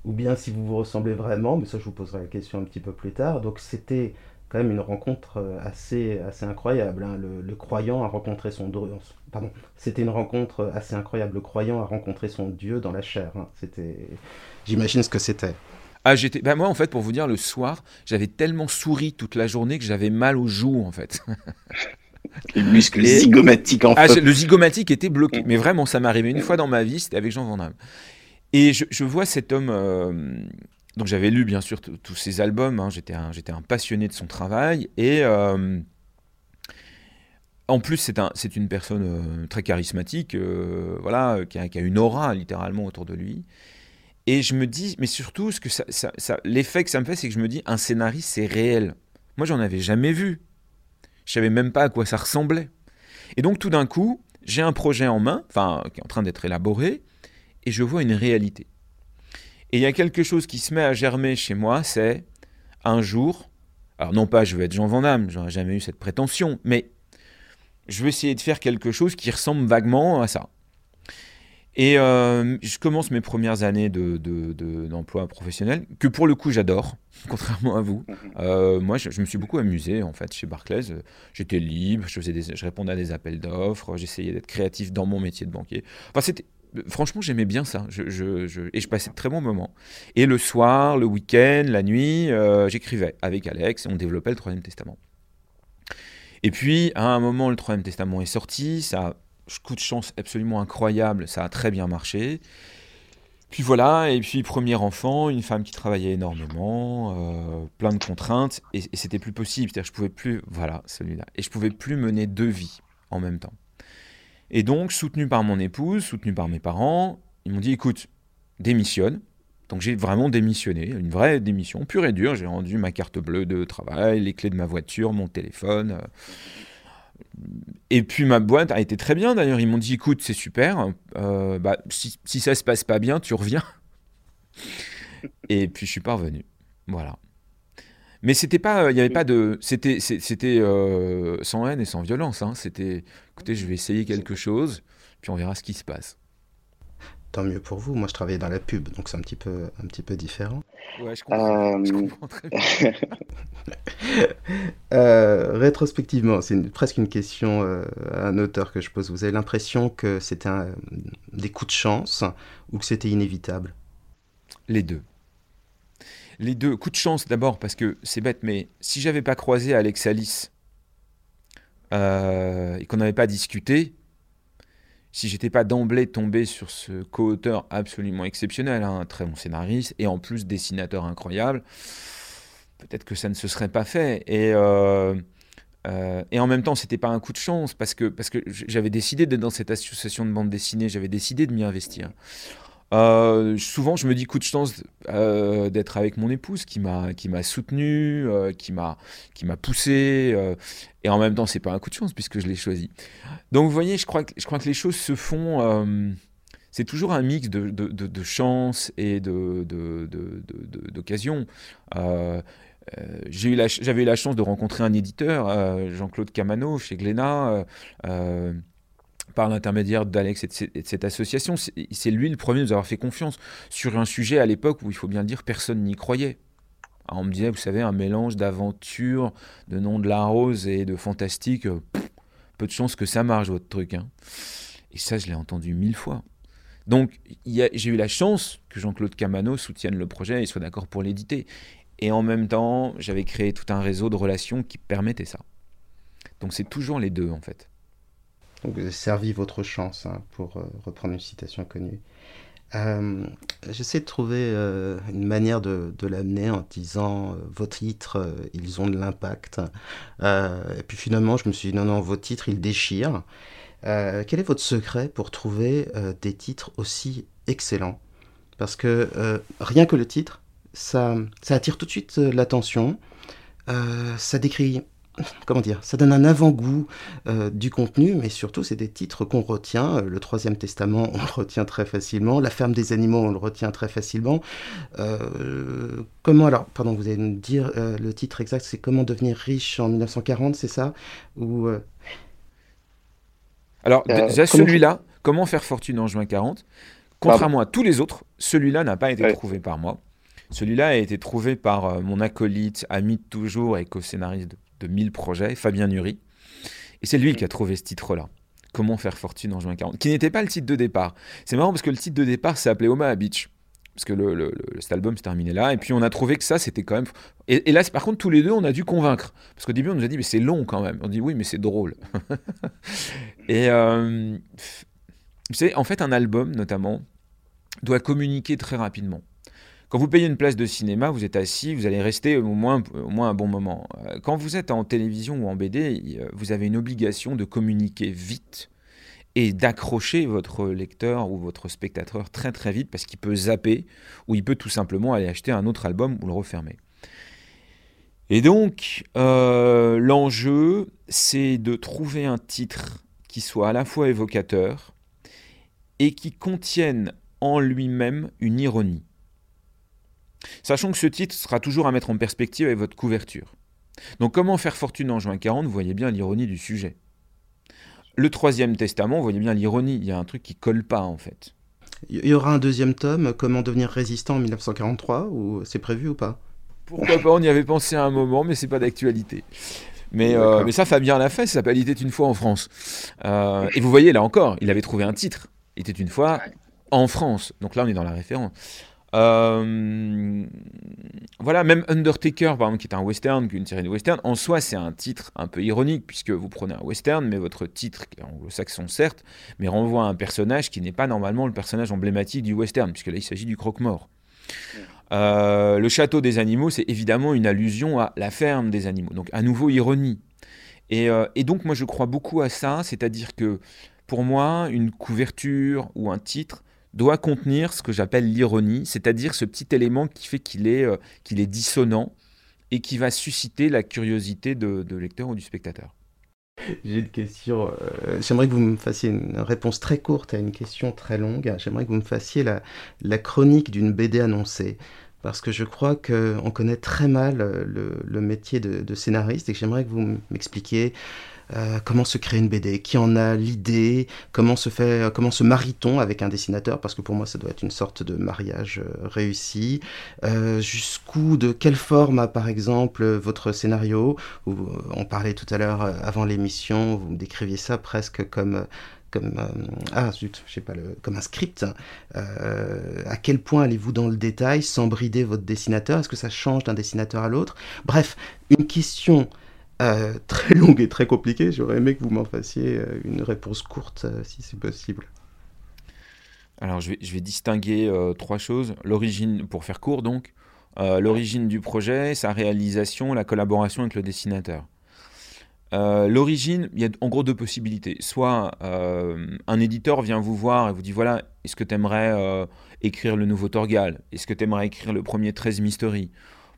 ou bien si vous vous ressemblez vraiment, mais ça, je vous poserai la question un petit peu plus tard. Donc, c'était quand même une rencontre assez, assez incroyable. Hein. Le, croyant a rencontré son Dieu. Pardon, c'était une rencontre assez incroyable. Le croyant a rencontré son Dieu dans la chair. Hein. C'était, j'imagine ce que c'était. Ah, j'étais. Ben moi, en fait, pour vous dire, le soir, j'avais tellement souri toute la journée que j'avais mal aux joues, en fait. Les muscles zygomatiques, en ah, fait. Le zygomatique était bloqué. Mais vraiment, ça m'est arrivé une fois dans ma vie, c'était avec Jean Van Damme. Et je, vois cet homme. Euh, donc j'avais lu bien sûr tous ses albums, hein. j'étais un, un, passionné de son travail, et euh, en plus c'est un, une personne euh, très charismatique, euh, voilà, qui a, qui a, une aura littéralement autour de lui. Et je me dis, mais surtout, ce que ça, ça, l'effet que ça me fait, c'est que je me dis, un scénariste, c'est réel. Moi, j'en avais jamais vu. Je savais même pas à quoi ça ressemblait. Et donc, tout d'un coup, j'ai un projet en main, enfin, qui est en train d'être élaboré, et je vois une réalité. Et il y a quelque chose qui se met à germer chez moi, c'est un jour, Alors non pas je veux être Jean Van Damme, j'aurais jamais eu cette prétention, mais je veux essayer de faire quelque chose qui ressemble vaguement à ça. Et euh, je commence mes premières années d'emploi de, professionnel, que pour le coup j'adore, contrairement à vous. Mhm. Euh, moi, je, me suis beaucoup amusé en fait chez Barclays. J'étais libre, je, faisais des, je répondais à des appels d'offres, j'essayais d'être créatif dans mon métier de banquier. Enfin, c'était franchement, j'aimais bien ça. Je, et je passais de très bons moments. Et le soir, le week-end, la nuit, euh, j'écrivais avec Alex et on développait le Troisième Testament. Et puis, à un moment, le Troisième Testament est sorti. Ça coup de chance absolument incroyable, ça a très bien marché. Puis voilà, et puis premier enfant, une femme qui travaillait énormément, euh, plein de contraintes, et, c'était plus possible. Je pouvais plus, voilà, celui-là, et je pouvais plus mener deux vies en même temps. Et donc, soutenu par mon épouse, soutenu par mes parents, ils m'ont dit, écoute, démissionne. Donc j'ai vraiment démissionné, une vraie démission, pure et dure. J'ai rendu ma carte bleue de travail, les clés de ma voiture, mon téléphone. Euh, et puis ma boîte a été très bien d'ailleurs. Ils m'ont dit écoute, c'est super. Euh, bah, si, ça se passe pas bien, tu reviens. Et puis je suis pas revenu. Voilà. Mais c'était pas, il n'y avait pas de, c'était, c'était euh, sans haine et sans violence. Hein. C'était, écoutez, je vais essayer quelque chose, puis on verra ce qui se passe tant mieux pour vous. Moi, je travaillais dans la pub, donc c'est un petit peu, un petit peu différent. Ouais, je comprends, je euh, comprends très bien. euh, rétrospectivement, c'est presque une question euh, à un auteur que je pose. Vous avez l'impression que c'était des coups de chance ou que c'était inévitable? Les deux. Les deux. Coups de chance d'abord parce que c'est bête, mais si j'avais pas croisé Alex Alice euh, et qu'on n'avait pas discuté, si j'étais pas d'emblée tombé sur ce co-auteur absolument exceptionnel, hein, un très bon scénariste et en plus dessinateur incroyable, peut-être que ça ne se serait pas fait. Et, euh, euh, et en même temps, c'était pas un coup de chance parce que, parce que j'avais décidé d'être dans cette association de bande dessinée, j'avais décidé de m'y investir. Euh, souvent, je me dis coup de chance euh, d'être avec mon épouse qui m'a qui m'a soutenu, euh, qui m'a qui m'a poussé, et en même temps, c'est pas un coup de chance puisque je l'ai choisi. Donc, vous voyez, je crois que je crois que les choses se font. c'est toujours un mix de, de, chance et de d'occasion. j'avais eu la chance de rencontrer un éditeur, Jean-Claude Camano, chez Glénat par l'intermédiaire d'Alex et, de cette association. C'est lui le premier à nous avoir fait confiance sur un sujet à l'époque où, il faut bien le dire, personne n'y croyait. on me disait, vous savez, un mélange d'aventure, de nom de la rose et de fantastique, euh, peu de chance que ça marche, votre truc. Hein. Et ça, je l'ai entendu mille fois. Donc, j'ai eu la chance que Jean-Claude Camano soutienne le projet et soit d'accord pour l'éditer. Et en même temps, j'avais créé tout un réseau de relations qui permettait ça. Donc, c'est toujours les deux, en fait. Donc servi votre chance, hein, pour euh, reprendre une citation connue. Euh, j'essaie de trouver euh, une manière de, l'amener en disant vos titres, ils ont de l'impact. et puis finalement, je me suis dit non, non, vos titres, ils déchirent. quel est votre secret pour trouver des titres aussi excellents? Parce que rien que le titre, ça attire tout de suite l'attention. ça décrit comment dire, ça donne un avant-goût euh, du contenu, mais surtout c'est des titres qu'on retient. Euh, le Troisième Testament, on le retient très facilement. La ferme des animaux, on le retient très facilement. Euh, comment alors, pardon, vous allez me dire le titre exact, c'est Comment devenir riche en 1940, c'est ça? Ou alors déjà celui-là, Comment faire fortune en juin 40. Contrairement à tous les autres, celui-là n'a pas été trouvé par moi. Celui-là a été trouvé par mon acolyte, ami de toujours et co-scénariste de de 1000 projets, Fabien Nury. Et c'est lui qui a trouvé ce titre-là. Comment faire fortune en juin 40, qui n'était pas le titre de départ. C'est marrant parce que le titre de départ s'appelait Omaha Beach. Parce que le, cet album se terminait là. Et puis on a trouvé que ça, c'était quand même. Et, là, par contre, tous les deux, on a dû convaincre. Parce qu'au début, on nous a dit, mais c'est long quand même. On dit, oui, mais c'est drôle. et euh, vous savez, en fait, un album, notamment, doit communiquer très rapidement. Quand vous payez une place de cinéma, vous êtes assis, vous allez rester au moins, un bon moment. Euh, quand vous êtes en télévision ou en BD, vous avez une obligation de communiquer vite et d'accrocher votre lecteur ou votre spectateur très très vite parce qu'il peut zapper ou il peut tout simplement aller acheter un autre album ou le refermer. Et donc, euh, l'enjeu, c'est de trouver un titre qui soit à la fois évocateur et qui contienne en lui-même une ironie. Sachant que ce titre sera toujours à mettre en perspective avec votre couverture. Donc comment faire fortune en juin 40 Vous voyez bien l'ironie du sujet. Le troisième testament, vous voyez bien l'ironie. Il y a un truc qui colle pas en fait. Il y aura un deuxième tome, Comment devenir résistant en 1943, ou c'est prévu ou pas? Pourquoi pas On y avait pensé à un moment, mais c'est pas d'actualité. Mais, euh, mais ça, Fabien l'a fait, ça s'appelle Il était une fois en France. Euh, et vous voyez, là encore, il avait trouvé un titre. Il était une fois en France. Donc là, on est dans la référence. Euh, voilà, même Undertaker, par exemple, qui est un western, une série de western, en soi, c'est un titre un peu ironique, puisque vous prenez un western, mais votre titre, qui est anglo-saxon certes, mais renvoie à un personnage qui n'est pas normalement le personnage emblématique du western, puisque là, il s'agit du croque-mort. Euh, le château des animaux, c'est évidemment une allusion à la ferme des animaux. Donc, à nouveau, ironie. Et, euh, et donc, moi, je crois beaucoup à ça, c'est-à-dire que, pour moi, une couverture ou un titre, doit contenir ce que j'appelle l'ironie, c'est-à-dire ce petit élément qui fait qu'il est, euh, est dissonant et qui va susciter la curiosité de, lecteur ou du spectateur. J'ai une question. Euh, j'aimerais que vous me fassiez une réponse très courte à une question très longue. J'aimerais que vous me fassiez la, chronique d'une BD annoncée. Parce que je crois qu'on connaît très mal le, le métier de, de, scénariste et que j'aimerais que vous m'expliquiez euh, comment se crée une BD, qui en a l'idée, comment se fait, comment se marie-t-on avec un dessinateur, parce que pour moi ça doit être une sorte de mariage euh, réussi. Euh, jusqu'où, de quelle forme a par exemple votre scénario? On parlait tout à l'heure avant l'émission, vous me décriviez ça presque comme comme ah zut, pas le, comme un script. à quel point allez-vous dans le détail sans brider votre dessinateur? Est-ce que ça change d'un dessinateur à l'autre? Bref, une question euh, très longue et très compliquée. J'aurais aimé que vous m'en fassiez euh, une réponse courte, euh, si c'est possible. Alors, je vais, distinguer trois choses. L'origine, pour faire court donc, l'origine du projet, sa réalisation, la collaboration avec le dessinateur. L'origine, il y a en gros deux possibilités. Soit un éditeur vient vous voir et vous dit voilà, est-ce que tu aimerais écrire le nouveau Torgal? Est-ce que tu aimerais écrire le premier 13 Mystery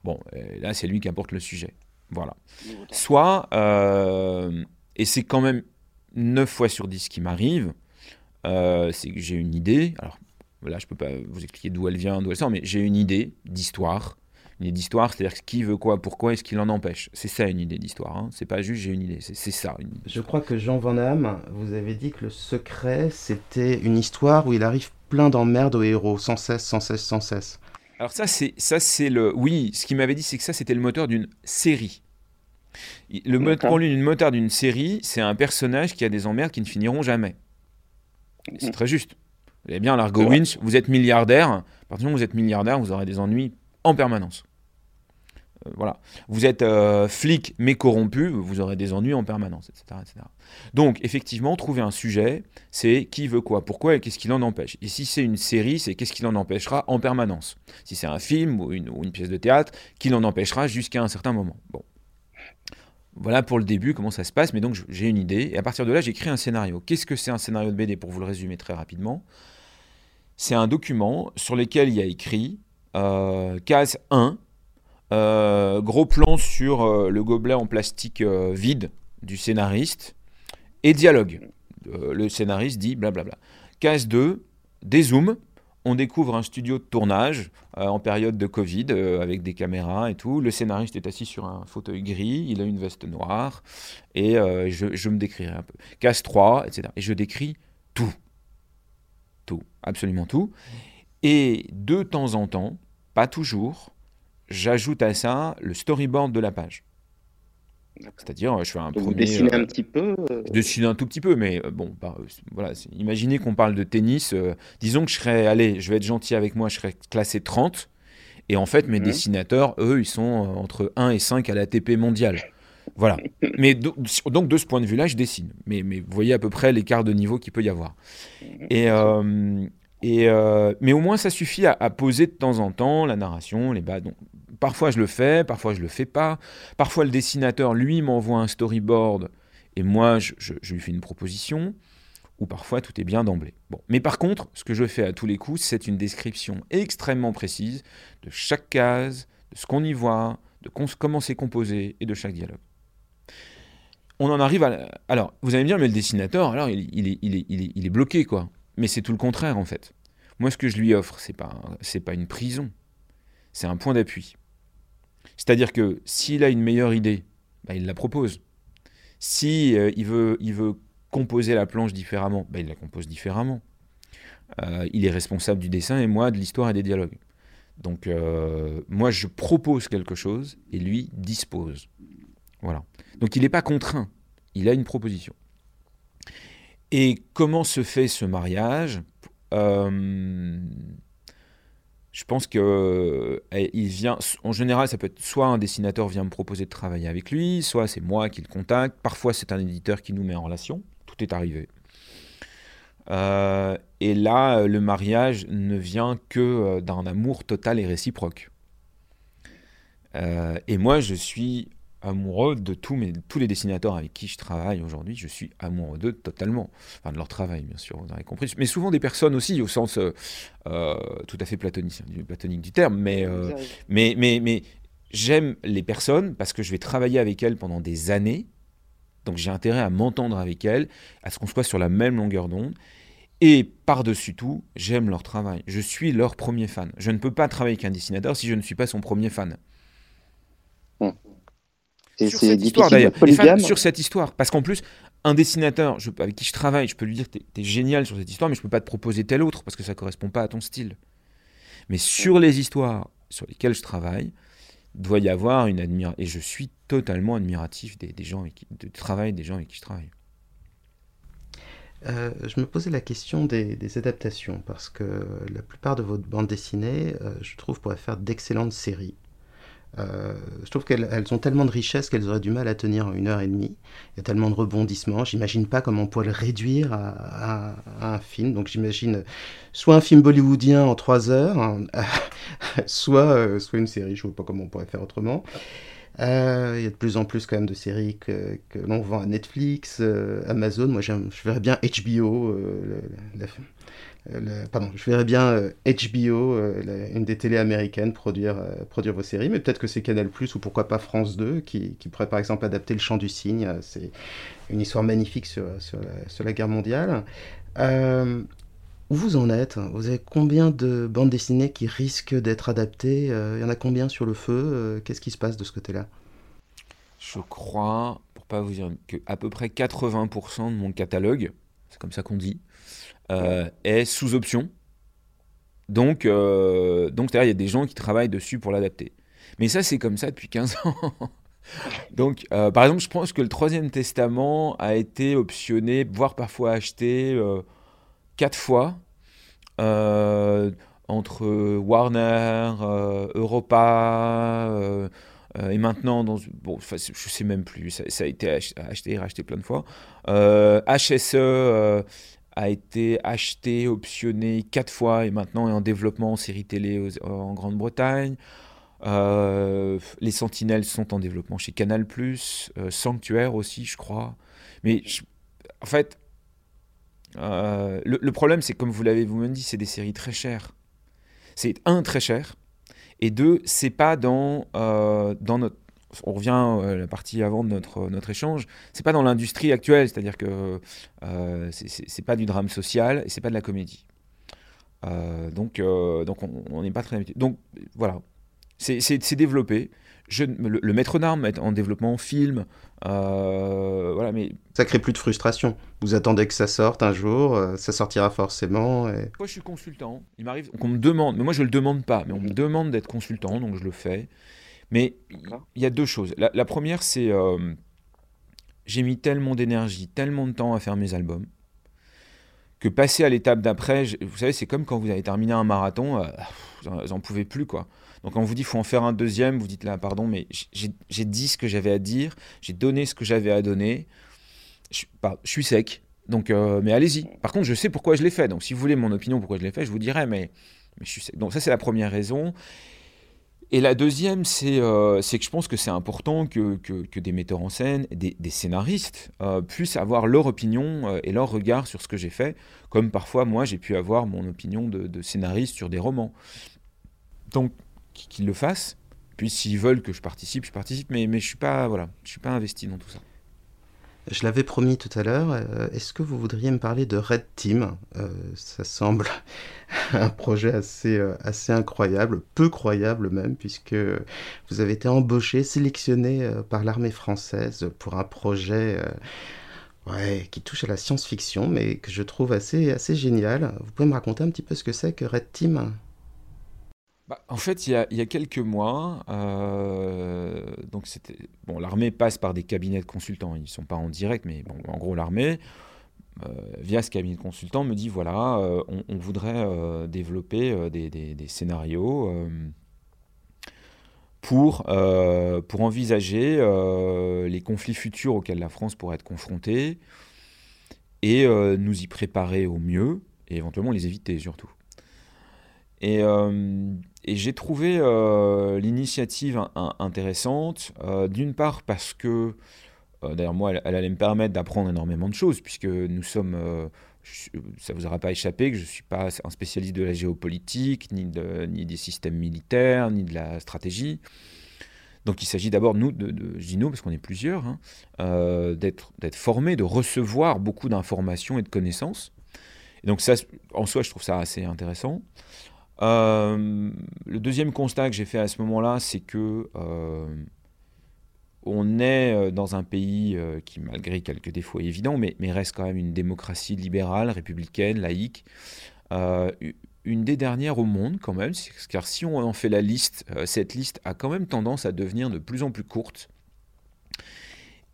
Bon, là, c'est lui qui apporte le sujet. Voilà. Soit, euh, et c'est quand même 9 fois sur 10 qui m'arrive, euh, c'est que j'ai une idée. Alors là, je peux pas vous expliquer d'où elle vient, d'où elle sort, mais j'ai une idée d'histoire. Une idée d'histoire, c'est-à-dire qui veut quoi, pourquoi, est-ce qu'il en empêche. C'est ça une idée d'histoire. Hein. C'est pas juste j'ai une idée, c'est ça. Une je crois que Jean Van Damme, vous avez dit que le secret, c'était une histoire où il arrive plein d'emmerdes aux héros, sans cesse, sans cesse, sans cesse. Alors ça, c'est ça, c'est le. Oui, ce qu'il m'avait dit, c'est que ça, c'était le moteur d'une série. Le moteur d'une moteur d'une série, c'est un personnage qui a des emmerdes qui ne finiront jamais. C'est très juste. Vous avez bien l'argot Winch, vous êtes milliardaire. À partir du moment où vous êtes milliardaire, vous aurez des ennuis en permanence. Voilà. Vous êtes euh, flic mais corrompu, vous aurez des ennuis en permanence, etc. Donc, effectivement, trouver un sujet, c'est qui veut quoi, pourquoi et qu'est-ce qui l'en empêche. Et si c'est une série, c'est qu'est-ce qui l'en empêchera en permanence. Si c'est un film ou une, ou une, pièce de théâtre, qui l'en empêchera jusqu'à un certain moment. Bon. Voilà pour le début, comment ça se passe, mais donc j'ai une idée, et à partir de là, j'écris un scénario. Qu'est-ce que c'est un scénario de BD, pour vous le résumer très rapidement? C'est un document sur lequel il y a écrit, euh, case 1, euh, gros plan sur euh, le gobelet en plastique euh, vide du scénariste et dialogue. le scénariste dit blablabla. Case 2, dézoom. On découvre un studio de tournage en période de Covid avec des caméras et tout. Le scénariste est assis sur un fauteuil gris, il a une veste noire et je, me décrirai un peu. Case 3, etc. Et je décris tout. Tout, absolument tout. Et de temps en temps, pas toujours, j'ajoute à ça le storyboard de la page. C'est-à-dire, je fais un premier. Vous un petit peu euh, Je dessine un tout petit peu, mais euh, bon, bah, voilà. Imaginez qu'on parle de tennis. Euh, disons que je serais, allez, je vais être gentil avec moi, je serais classé 30. Et en fait, mes mhm. dessinateurs, eux, ils sont entre 1 et 5 à la TP mondiale. Voilà. mais donc, de ce point de vue-là, je dessine. Mais, mais vous voyez à peu près l'écart de niveau qu'il peut y avoir. Mhm. Et, et, mais au moins, ça suffit à, à, poser de temps en temps la narration, les bas. Donc, Parfois je le fais, parfois je le fais pas. Parfois le dessinateur, lui, m'envoie un storyboard et moi, je, lui fais une proposition. Ou parfois tout est bien d'emblée. Bon. Mais par contre, ce que je fais à tous les coups, c'est une description extrêmement précise de chaque case, de ce qu'on y voit, de comment c'est composé et de chaque dialogue. On en arrive à... Alors, vous allez me dire, mais le dessinateur, alors, il, est, bloqué, quoi. Mais c'est tout le contraire, en fait. Moi, ce que je lui offre, c'est pas, c'est pas une prison. C'est un point d'appui. C'est-à-dire que s'il a une meilleure idée, bah, il la propose. Si euh, il, veut, composer la planche différemment, bah, il la compose différemment. Euh, il est responsable du dessin et moi de l'histoire et des dialogues. Donc euh, moi je propose quelque chose et lui dispose. Voilà. Donc il n'est pas contraint, il a une proposition. Et comment se fait ce mariage? Je pense que il vient. En général, ça peut être soit un dessinateur vient me proposer de travailler avec lui, soit c'est moi qui le contacte. Parfois, c'est un éditeur qui nous met en relation. Tout est arrivé. Euh, et là, euh, le mariage ne vient que euh, d'un amour total et réciproque. et moi, je suis amoureux de tous, mes, tous les dessinateurs avec qui je travaille aujourd'hui. Je suis amoureux d'eux totalement. Enfin, de leur travail, bien sûr, vous avez compris. Mais souvent des personnes aussi, au sens tout à fait platonique, du, platonique du terme. Mais, mais, mais, mais j'aime les personnes parce que je vais travailler avec elles pendant des années. Donc j'ai intérêt à m'entendre avec elles, à ce qu'on soit sur la même longueur d'onde. Et par-dessus tout, j'aime leur travail. Je suis leur premier fan. Je ne peux pas travailler avec un dessinateur si je ne suis pas son premier fan. Hmm. Sur cette histoire d'ailleurs. Sur cette histoire. Parce qu'en plus, un dessinateur je, avec qui je travaille, je peux lui dire T'es es génial sur cette histoire, mais je ne peux pas te proposer tel autre parce que ça ne correspond pas à ton style. Mais sur les histoires sur lesquelles je travaille, il doit y avoir une admiration. Et je suis totalement admiratif des, gens avec qui, du travail des gens avec qui je travaille. Euh, je me posais la question des, adaptations, parce que la plupart de vos bandes dessinées, euh, je trouve, pourraient faire d'excellentes séries. Euh, je trouve qu'elles ont tellement de richesse qu'elles auraient du mal à tenir une heure et demie. Il y a tellement de rebondissements. J'imagine pas comment on pourrait le réduire à, un film. Donc j'imagine soit un film bollywoodien en trois heures, hein, soit, soit une série. Je ne vois pas comment on pourrait faire autrement. Euh, il y a de plus en plus quand même de séries que, l'on vend à Netflix, euh, Amazon. Moi, je verrais bien HBO. Euh, pardon, je verrais bien HBO, une des télés américaines, produire, produire vos séries. Mais peut-être que c'est Canal Plus ou pourquoi pas France 2 qui, pourrait par exemple adapter Le Chant du Cygne. C'est une histoire magnifique sur, sur, la, sur la guerre mondiale. Où vous en êtes? Vous avez combien de bandes dessinées qui risquent d'être adaptées? Il y en a combien sur le feu? Qu'est-ce qui se passe de ce côté-là? Je crois, pour pas vous dire, que à peu près 80% de mon catalogue, c'est comme ça qu'on dit, euh, est sous option. Donc, euh, donc il y a des gens qui travaillent dessus pour l'adapter. Mais ça, c'est comme ça depuis 15 ans. donc, euh, par exemple, je pense que le Troisième Testament a été optionné, voire parfois acheté quatre fois entre Warner, Europa et maintenant dans bon je sais même plus ça, a été acheté et racheté plein de fois HSE a été acheté optionné quatre fois et maintenant est en développement en série télé en Grande-Bretagne les Sentinelles sont en développement chez Canal+, Sanctuaire aussi, je crois. Mais en fait, euh, le, problème, c'est comme vous l'avez vous-même dit, c'est des séries très chères. C'est un très cher, et deux, c'est pas dans euh, dans notre on revient à euh, la partie avant de notre, notre échange, c'est pas dans l'industrie actuelle, c'est-à-dire que euh, c'est pas du drame social et c'est pas de la comédie. donc donc on n'est pas très habitué. Donc voilà, c'est développé le, maître d'armes est en développement film. Euh, voilà, mais... Ça crée plus de frustration. Vous attendez que ça sorte un jour, euh, ça sortira forcément. Moi, je suis consultant. Il m'arrive qu'on me demande, mais moi je le demande pas, mais on me demande d'être consultant, donc je le fais. Mais il y a deux choses. La, première, c'est euh, j'ai mis tellement d'énergie, tellement de temps à faire mes albums que passer à l'étape d'après, vous savez, c'est comme quand vous avez terminé un marathon, vous n'en pouvez plus quoi. Donc quand on vous dit faut en faire un deuxième, vous dites là pardon, mais j'ai dit ce que j'avais à dire, j'ai donné ce que j'avais à donner, je, je suis sec. Donc euh, mais allez-y. Par contre, je sais pourquoi je l'ai fait. Donc si vous voulez mon opinion pourquoi je l'ai fait, je vous dirai. Mais, mais je suis sec. Donc ça c'est la première raison. Et la deuxième, c'est euh, que je pense que c'est important que, des metteurs en scène, des, scénaristes euh, puissent avoir leur opinion et leur regard sur ce que j'ai fait, comme parfois moi j'ai pu avoir mon opinion de, scénariste sur des romans. Donc qu'ils le fassent. Puis s'ils veulent que je participe, je participe, mais, je pas voilà, je suis pas investi dans tout ça. Je l'avais promis tout à l'heure, euh, est-ce que vous voudriez me parler de Red Team? Euh, Ça semble un projet assez, euh, assez incroyable, peu croyable même, puisque vous avez été embauché, sélectionné par l'armée française pour un projet qui touche à la science-fiction, mais que je trouve assez, assez génial. Vous pouvez me raconter un petit peu ce que c'est que Red Team? Bah, en fait, il y, a, quelques mois, euh, donc c'était bon, l'armée passe par des cabinets de consultants. Ils ne sont pas en direct, mais bon, en gros, l'armée, euh, via ce cabinet de consultants, me dit voilà, euh, on, voudrait développer des, scénarios pour, pour envisager les conflits futurs auxquels la France pourrait être confrontée et nous y préparer au mieux et éventuellement les éviter surtout. Et, et j'ai trouvé euh, l'initiative intéressante, euh, d'une part parce que, d'ailleurs moi, elle, allait me permettre d'apprendre énormément de choses, puisque nous sommes, ça vous aura pas échappé que je ne suis pas un spécialiste de la géopolitique, ni, de, ni des systèmes militaires, ni de la stratégie. Donc il s'agit d'abord, nous, de, de, je parce qu'on est plusieurs, hein, d'être formés, de recevoir beaucoup d'informations et de connaissances. Donc ça, en soi, je trouve ça assez intéressant. Euh, le deuxième constat que j'ai fait à ce moment-là, c'est que euh, on est euh, dans un pays qui, malgré quelques défauts évidents, mais, mais, reste quand même une démocratie libérale, républicaine, laïque. une des dernières au monde quand même, car si on en fait la liste, cette liste a quand même tendance à devenir de plus en plus courte.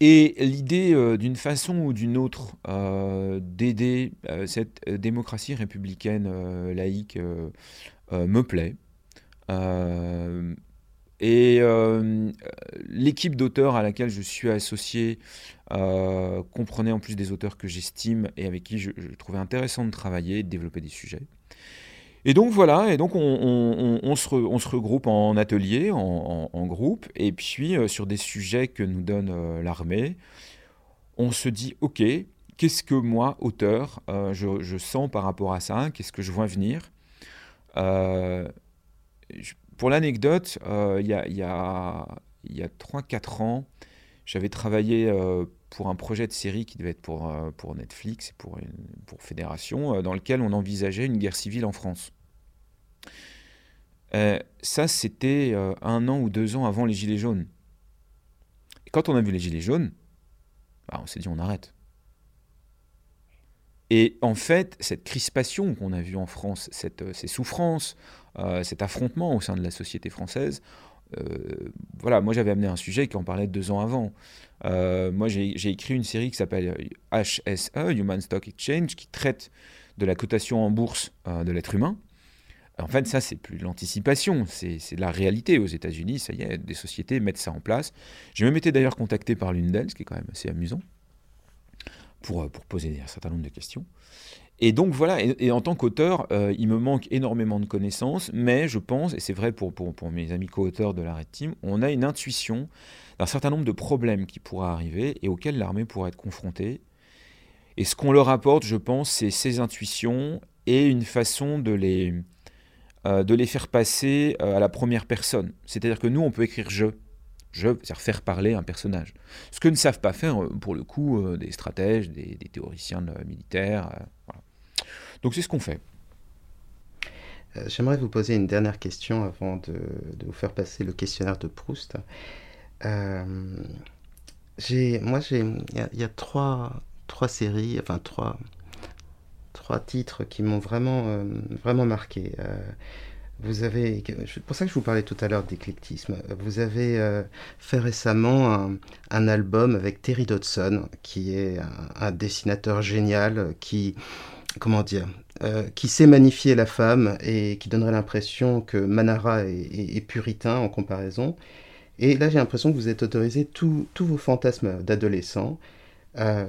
Et l'idée, d'une façon ou d'une autre, d'aider cette démocratie républicaine laïque euh, me plaît. Euh, et euh, l'équipe d'auteurs à laquelle je suis associé comprenait en plus des auteurs que j'estime et avec qui je, trouvais intéressant de travailler de développer des sujets. Et donc voilà, et donc on, se, regroupe en atelier, en, groupe, et puis sur des sujets que nous donne l'armée, on se dit, ok, qu'est-ce que moi, auteur, je, je, sens par rapport à ça, qu'est-ce que je vois venir euh, pour l'anecdote, euh, il y a, y a, y a 3-4 ans, j'avais travaillé euh, pour un projet de série qui devait être pour, pour Netflix et pour, Fédération, dans lequel on envisageait une guerre civile en France. ça, c'était un an ou deux ans avant les Gilets jaunes. Quand on a vu les Gilets jaunes, bah, on s'est dit on arrête. Et en fait, cette crispation qu'on a vue en France, euh, ces souffrances, euh, cet affrontement au sein de la société française, euh, voilà, moi j'avais amené un sujet qui en parlait deux ans avant. moi j'ai écrit une série qui s'appelle HSE, Human Stock Exchange, qui traite de la cotation en bourse de l'être humain. En fait, ça, c'est plus l'anticipation, c'est de la réalité. Aux États-Unis, ça y est, des sociétés mettent ça en place. J'ai même été d'ailleurs contacté par l'une d'elles, ce qui est quand même assez amusant pour, euh, pour poser un certain nombre de questions. Et donc voilà, et, en tant qu'auteur, euh, il me manque énormément de connaissances, mais je pense, et c'est vrai pour, pour, pour, mes amis co-auteurs de la Red Team, on a une intuition d'un certain nombre de problèmes qui pourraient arriver et auxquels l'armée pourrait être confrontée. Et ce qu'on leur apporte, je pense, c'est ces intuitions et une façon de les, euh, de les faire passer à la première personne. C'est-à-dire que nous, on peut écrire je je, faire parler un personnage. Ce que ne savent pas faire, euh, pour le coup, euh, des stratèges, des, théoriciens militaires. Euh, Donc c'est ce qu'on fait. J'aimerais vous poser une dernière question avant de, vous faire passer le questionnaire de Proust. moi, il y, a trois, trois séries, enfin trois, trois titres qui m'ont vraiment, vraiment marqué. Vous avez, c'est pour ça que je vous parlais tout à l'heure d'éclectisme. Vous avez euh, fait récemment un, album avec Terry Dodson, qui est un, dessinateur génial, qui, comment dire, euh, qui sait magnifier la femme et qui donnerait l'impression que Manara est, puritain en comparaison. Et là, j'ai l'impression que vous êtes autorisé tous vos fantasmes d'adolescent. Euh,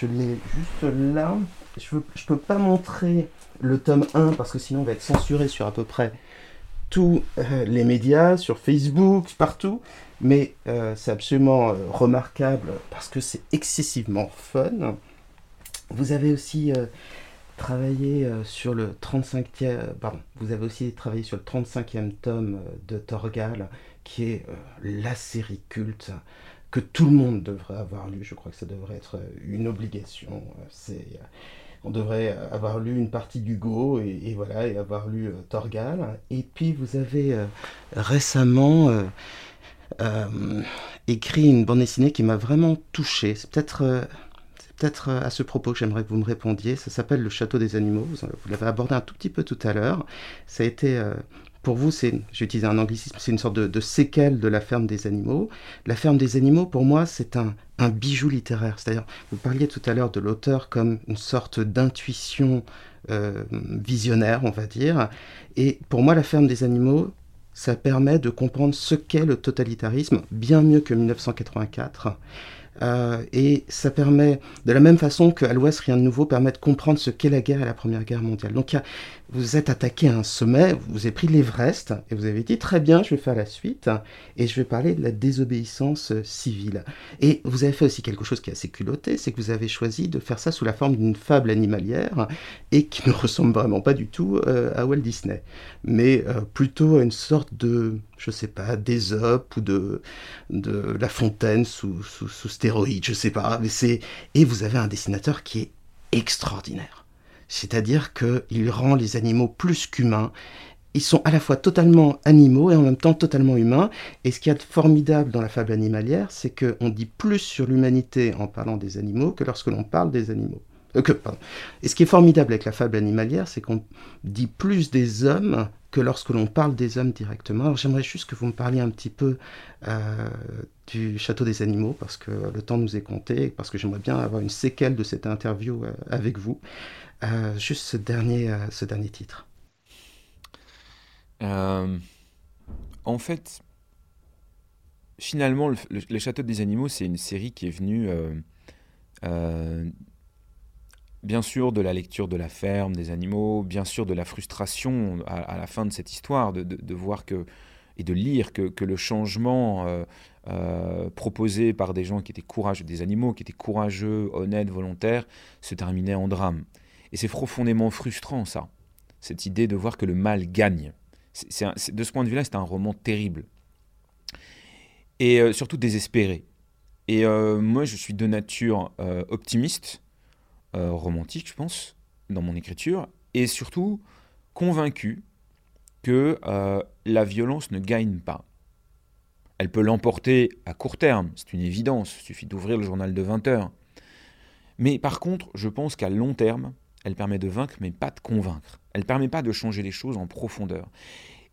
je l'ai juste là. Je ne peux pas montrer le tome 1 parce que sinon on va être censuré sur à peu près tous euh, les médias, sur Facebook, partout. Mais euh, c'est absolument euh, remarquable parce que c'est excessivement fun. Vous avez aussi travaillé sur le 35e, pardon, vous avez aussi travaillé sur le 35e tome de Torgal, qui est la série culte que tout le monde devrait avoir lu. Je crois que ça devrait être une obligation. C'est on devrait avoir lu une partie d'Hugo et, voilà avoir lu Torgal. Et puis vous avez récemment écrit une bande dessinée qui m'a vraiment touché. C'est peut-être peut-être à ce propos que j'aimerais que vous me répondiez. Ça s'appelle Le Château des Animaux. Vous, l'avez abordé un tout petit peu tout à l'heure. Ça a été pour vous, c'est, j'ai utilisé un anglicisme, c'est une sorte de, séquelle de la ferme des animaux. La ferme des animaux, pour moi, c'est un, bijou littéraire. C'est-à-dire, vous parliez tout à l'heure de l'auteur comme une sorte d'intuition euh, visionnaire, on va dire. Et pour moi, la ferme des animaux, ça permet de comprendre ce qu'est le totalitarisme, bien mieux que 1984. Euh, et ça permet, de la même façon qu'à l'Ouest, rien de nouveau permet de comprendre ce qu'est la guerre et la Première Guerre mondiale. Donc, vous êtes attaqué à un sommet, vous avez pris l'Everest, et vous avez dit très bien, je vais faire la suite, et je vais parler de la désobéissance civile. Et vous avez fait aussi quelque chose qui est assez culotté, c'est que vous avez choisi de faire ça sous la forme d'une fable animalière, et qui ne ressemble vraiment pas du tout euh, à Walt Disney, mais euh, plutôt à une sorte de, je sais pas, d'Ésope ou de, La Fontaine sous, sous, sous stéroïdes, je sais pas, mais. Et vous avez un dessinateur qui est extraordinaire c'est-à-dire qu'il rend les animaux plus qu'humains. Ils sont à la fois totalement animaux et en même temps totalement humains. Et ce qu'il y a de formidable dans la fable animalière, c'est qu'on dit plus sur l'humanité en parlant des animaux que lorsque l'on parle des animaux. Euh, Et ce qui est formidable avec la fable animalière, c'est qu'on dit plus des hommes que lorsque l'on parle des hommes directement. Alors j'aimerais juste que vous me parliez un petit peu euh, du Château des Animaux, parce que le temps nous est compté, parce que j'aimerais bien avoir une séquelle de cette interview euh, avec vous. Juste ce dernier, ce dernier titre. en fait, finalement, le, le, Château des Animaux, c'est une série qui est venue bien sûr de la lecture de la ferme, des animaux, bien sûr de la frustration à, la fin de cette histoire, de, voir que et de lire que, le changement euh, euh, proposé par des gens qui étaient courageux, des animaux qui étaient courageux, honnêtes, volontaires, se terminait en drame. Et c'est profondément frustrant ça, cette idée de voir que le mal gagne. de ce point de vue-là, c'est un roman terrible. Et euh, surtout désespéré. Et moi, je suis de nature optimiste, euh, romantique, je pense, dans mon écriture, et surtout convaincu que euh, la violence ne gagne pas. Elle peut l'emporter à court terme, c'est une évidence, il suffit d'ouvrir le journal de 20 heures. Mais par contre, je pense qu'à long terme, elle permet de vaincre, mais pas de convaincre. Elle ne permet pas de changer les choses en profondeur.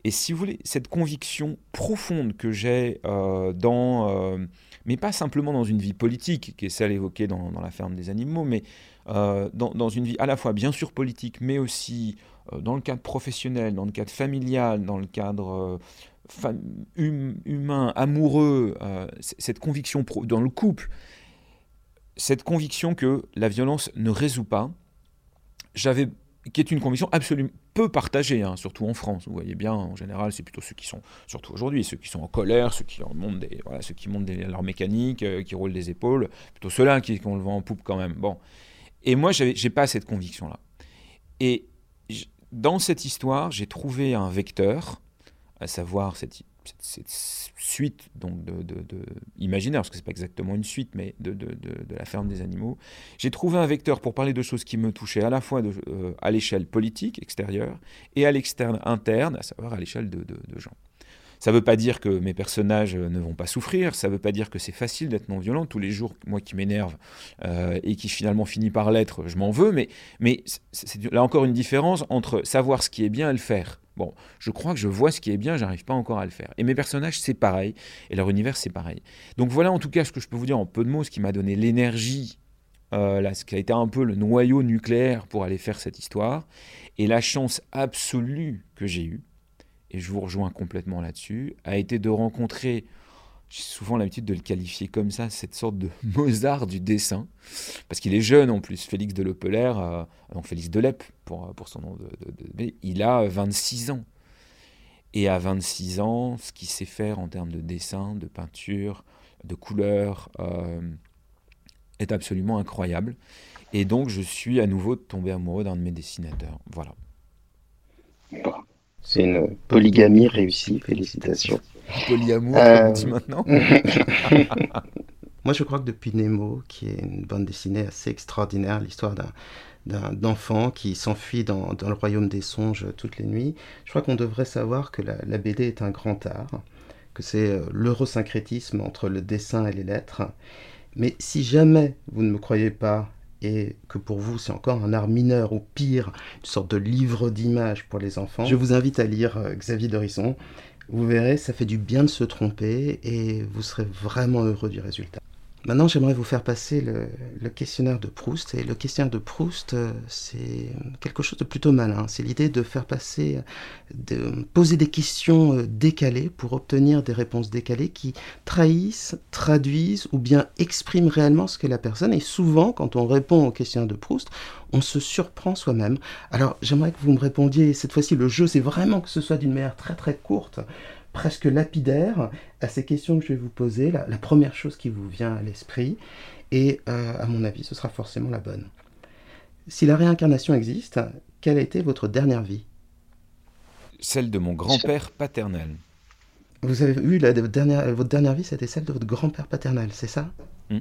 Et si vous voulez, cette conviction profonde que j'ai euh, dans, mais pas simplement dans une vie politique, qui est celle évoquée dans, la ferme des animaux, mais euh, dans, une vie à la fois bien sûr politique, mais aussi euh, dans le cadre professionnel, dans le cadre familial, dans le cadre euh, hum, humain, amoureux, cette conviction dans le couple, cette conviction que la violence ne résout pas, j'avais qui est une conviction absolument peu partagée, hein, surtout en France. Vous voyez bien, en général, c'est plutôt ceux qui sont, surtout aujourd'hui, ceux qui sont en colère, ceux qui montent, des, voilà, ceux qui montent leur mécanique, qui roulent des épaules, plutôt ceux-là qui, qui ont le vent en poupe quand même. Bon, et moi, je n'ai pas cette conviction-là. Et dans cette histoire, j'ai trouvé un vecteur, à savoir cette, suite donc de, imaginaire, parce que c'est pas exactement une suite, mais de, la ferme des animaux. J'ai trouvé un vecteur pour parler de choses qui me touchaient à la fois euh, à l'échelle politique extérieure et à l'externe interne, à savoir à l'échelle de, gens. Ça ne veut pas dire que mes personnages ne vont pas souffrir, ça ne veut pas dire que c'est facile d'être non violent. Tous les jours, moi qui m'énerve euh, et qui finalement finit par l'être, je m'en veux, mais, c'est là encore une différence entre savoir ce qui est bien et le faire. Bon, je crois que je vois ce qui est bien, j'arrive pas encore à le faire. Et mes personnages, c'est pareil, et leur univers, c'est pareil. Donc voilà en tout cas ce que je peux vous dire en peu de mots, ce qui m'a donné l'énergie, euh, ce qui a été un peu le noyau nucléaire pour aller faire cette histoire, et la chance absolue que j'ai eue, et je vous rejoins complètement là-dessus, a été de rencontrer, j'ai souvent l'habitude de le qualifier comme ça, cette sorte de Mozart du dessin, parce qu'il est jeune en plus, Félix de Lepelaire, euh, Félix Delep pour, pour son nom, de, il a 26 ans. Et à 26 ans, ce qu'il sait faire en termes de dessin, de peinture, de couleur, euh, est absolument incroyable. Et donc, je suis à nouveau tombé amoureux d'un de mes dessinateurs. Voilà. C'est une polygamie réussie, félicitations. Polyamour, euh... on dit maintenant. Moi, je crois que depuis Nemo, qui est une bande dessinée assez extraordinaire, l'histoire d'un enfant qui s'enfuit dans, le royaume des songes toutes les nuits. Je crois qu'on devrait savoir que la, BD est un grand art, que c'est euh, l'eurosyncrétisme entre le dessin et les lettres. Mais si jamais vous ne me croyez pas et que pour vous c'est encore un art mineur ou pire, une sorte de livre d'images pour les enfants, je vous invite à lire euh, Xavier Dorisson. Vous verrez, ça fait du bien de se tromper et vous serez vraiment heureux du résultat. Maintenant, j'aimerais vous faire passer le, questionnaire de Proust. Et le questionnaire de Proust, euh, c'est quelque chose de plutôt malin. C'est l'idée de faire passer, de poser des questions euh, décalées pour obtenir des réponses décalées qui trahissent, traduisent ou bien expriment réellement ce qu'est la personne. Et souvent, quand on répond au questionnaire de Proust, on se surprend soi-même. Alors, j'aimerais que vous me répondiez, cette fois-ci, le jeu, c'est vraiment que ce soit d'une manière très très courte presque lapidaire à ces questions que je vais vous poser, la, première chose qui vous vient à l'esprit, et euh, à mon avis, ce sera forcément la bonne. Si la réincarnation existe, quelle a été votre dernière vie? Celle de mon grand-père paternel. Vous avez vu, la dernière, votre dernière vie, c'était celle de votre grand-père paternel, c'est ça? Hmm.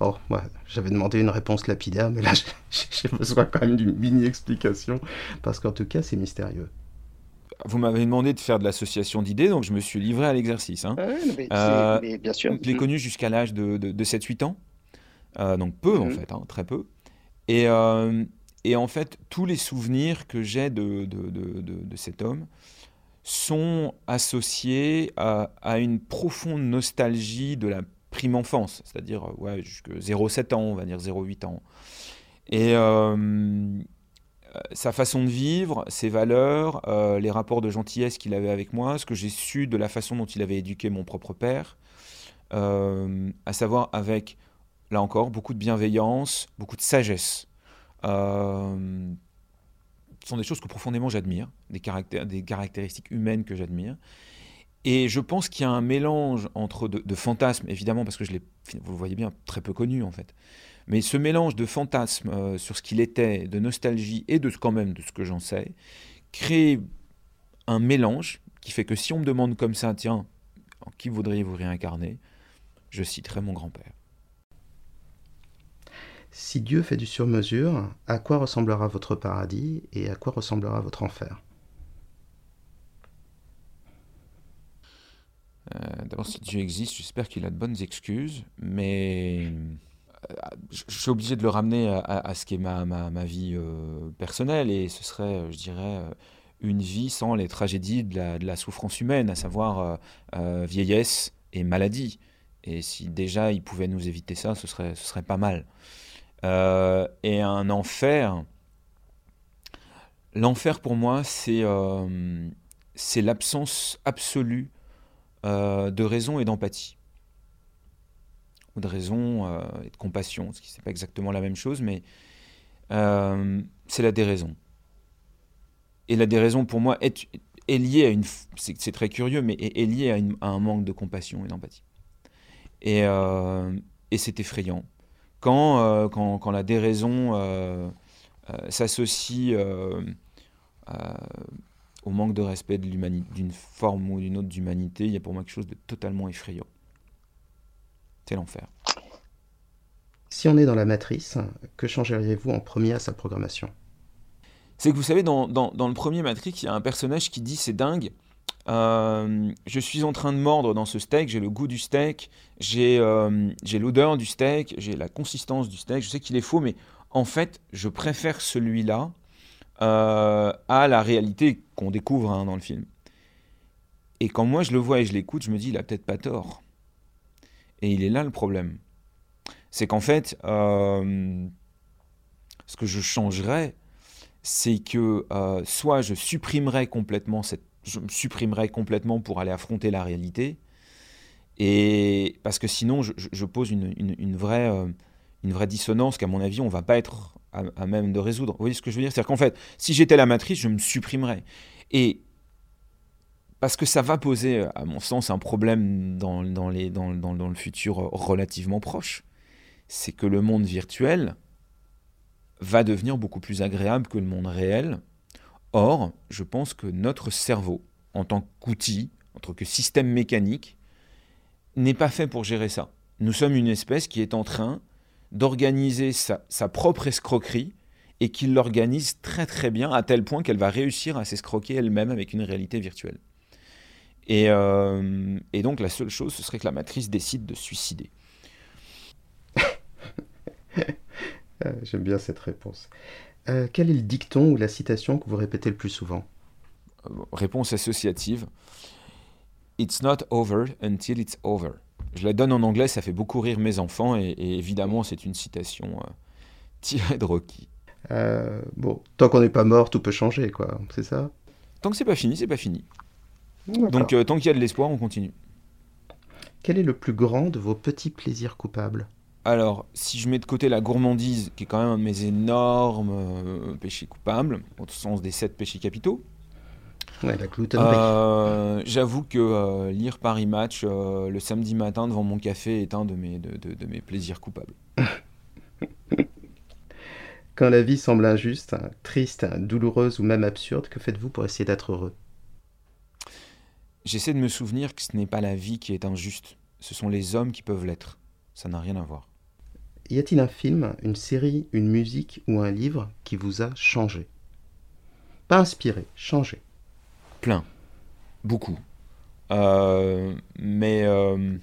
Oh, j'avais demandé une réponse lapidaire, mais là, j'ai besoin quand même d'une mini-explication, parce qu'en tout cas, c'est mystérieux vous m'avez demandé de faire de l'association d'idées, donc je me suis livré à l'exercice. Hein. Euh, bien sûr. Je l'ai connu jusqu'à l'âge de, 7-8 ans, euh, donc peu en mhm. fait, hein, très peu. Et, euh, et, en fait, tous les souvenirs que j'ai de, de, cet homme sont associés à, à, une profonde nostalgie de la prime enfance, c'est-à-dire ouais, jusqu'à 0,7 ans, on va dire 0,8 ans. Et, euh, sa façon de vivre, ses valeurs, euh, les rapports de gentillesse qu'il avait avec moi, ce que j'ai su de la façon dont il avait éduqué mon propre père, euh, à savoir avec, là encore, beaucoup de bienveillance, beaucoup de sagesse. ce sont des choses que profondément j'admire, des, des caractéristiques humaines que j'admire. Et je pense qu'il y a un mélange entre de, de fantasmes, évidemment, parce que je l'ai, vous le voyez bien, très peu connu en fait. Mais ce mélange de fantasmes euh, sur ce qu'il était, de nostalgie et de quand même de ce que j'en sais, crée un mélange qui fait que si on me demande comme ça, tiens, en qui voudriez-vous réincarner Je citerai mon grand-père. Si Dieu fait du sur-mesure, à quoi ressemblera votre paradis et à quoi ressemblera votre enfer? Euh, D'abord, si Dieu existe, j'espère qu'il a de bonnes excuses, mais je suis obligé de le ramener à, ce qui est ma, ma, vie euh, personnelle et ce serait, euh, je dirais, euh, une vie sans les tragédies de la, de la souffrance humaine, à savoir vieillesse et maladie. Et si déjà il pouvait nous éviter ça, ce serait, ce serait pas mal. et un enfer, l'enfer pour moi, c'est c'est l'absence absolue de raison et d'empathie ou de raison euh, et de compassion, ce qui n'est pas exactement la même chose, mais euh, c'est la déraison. Et la déraison, pour moi, est, liée à une... C'est très curieux, mais est, liée à, un manque de compassion et d'empathie. Et, euh, c'est effrayant. Quand, la déraison s'associe au manque de respect d'une forme ou d'une autre d'humanité, il y a pour moi quelque chose de totalement effrayant. C'est l'enfer. Si on est dans la matrice, que changeriez-vous en premier à sa programmation? C'est que vous savez, dans, dans, le premier Matrix, il y a un personnage qui dit c'est dingue. Euh, je suis en train de mordre dans ce steak, j'ai le goût du steak, j'ai euh, l'odeur du steak, j'ai la consistance du steak, je sais qu'il est faux, mais en fait, je préfère celui-là euh, à la réalité qu'on découvre hein, dans le film. Et quand moi je le vois et je l'écoute, je me dis, il a peut-être pas tort. Et il est là le problème. C'est qu'en fait, euh, ce que je changerais, c'est que euh, soit je supprimerais complètement cette, je complètement pour aller affronter la réalité, et parce que sinon je, pose une, vraie, euh, une vraie dissonance qu'à mon avis on va pas être à, même de résoudre. Vous voyez ce que je veux dire? C'est-à-dire qu'en fait, si j'étais la matrice, je me supprimerais. Et parce que ça va poser, à mon sens, un problème dans, le futur relativement proche. C'est que le monde virtuel va devenir beaucoup plus agréable que le monde réel. Or, je pense que notre cerveau, en tant qu'outil, en tant que système mécanique, n'est pas fait pour gérer ça. Nous sommes une espèce qui est en train d'organiser sa, sa, propre escroquerie et qui l'organise très très bien à tel point qu'elle va réussir à s'escroquer elle-même avec une réalité virtuelle. Et, euh, et, donc la seule chose, ce serait que la matrice décide de suicider. Euh, j'aime bien cette réponse. Euh, quel est le dicton ou la citation que vous répétez le plus souvent? Réponse associative. It's not over until it's over. Je la donne en anglais, ça fait beaucoup rire mes enfants, et, évidemment, c'est une citation euh, tirée de Rocky. Euh, bon, tant qu'on n'est pas mort, tout peut changer, quoi, c'est ça? Tant que c'est pas fini, c'est pas fini. Donc, euh, tant qu'il y a de l'espoir, on continue. Quel est le plus grand de vos petits plaisirs coupables? Alors, si je mets de côté la gourmandise, qui est quand même un de mes énormes péchés coupables, au sens des sept péchés capitaux, Ouais, euh, J'avoue que euh, lire Paris Match euh, le samedi matin devant mon café est un de mes, de, de, mes plaisirs coupables. Quand la vie semble injuste, triste, douloureuse ou même absurde, que faites-vous pour essayer d'être heureux? J'essaie de me souvenir que ce n'est pas la vie qui est injuste, ce sont les hommes qui peuvent l'être. Ça n'a rien à voir. Y a-t-il un film, une série, une musique ou un livre qui vous a changé? Pas inspiré, changé plein, beaucoup. Euh, mais euh,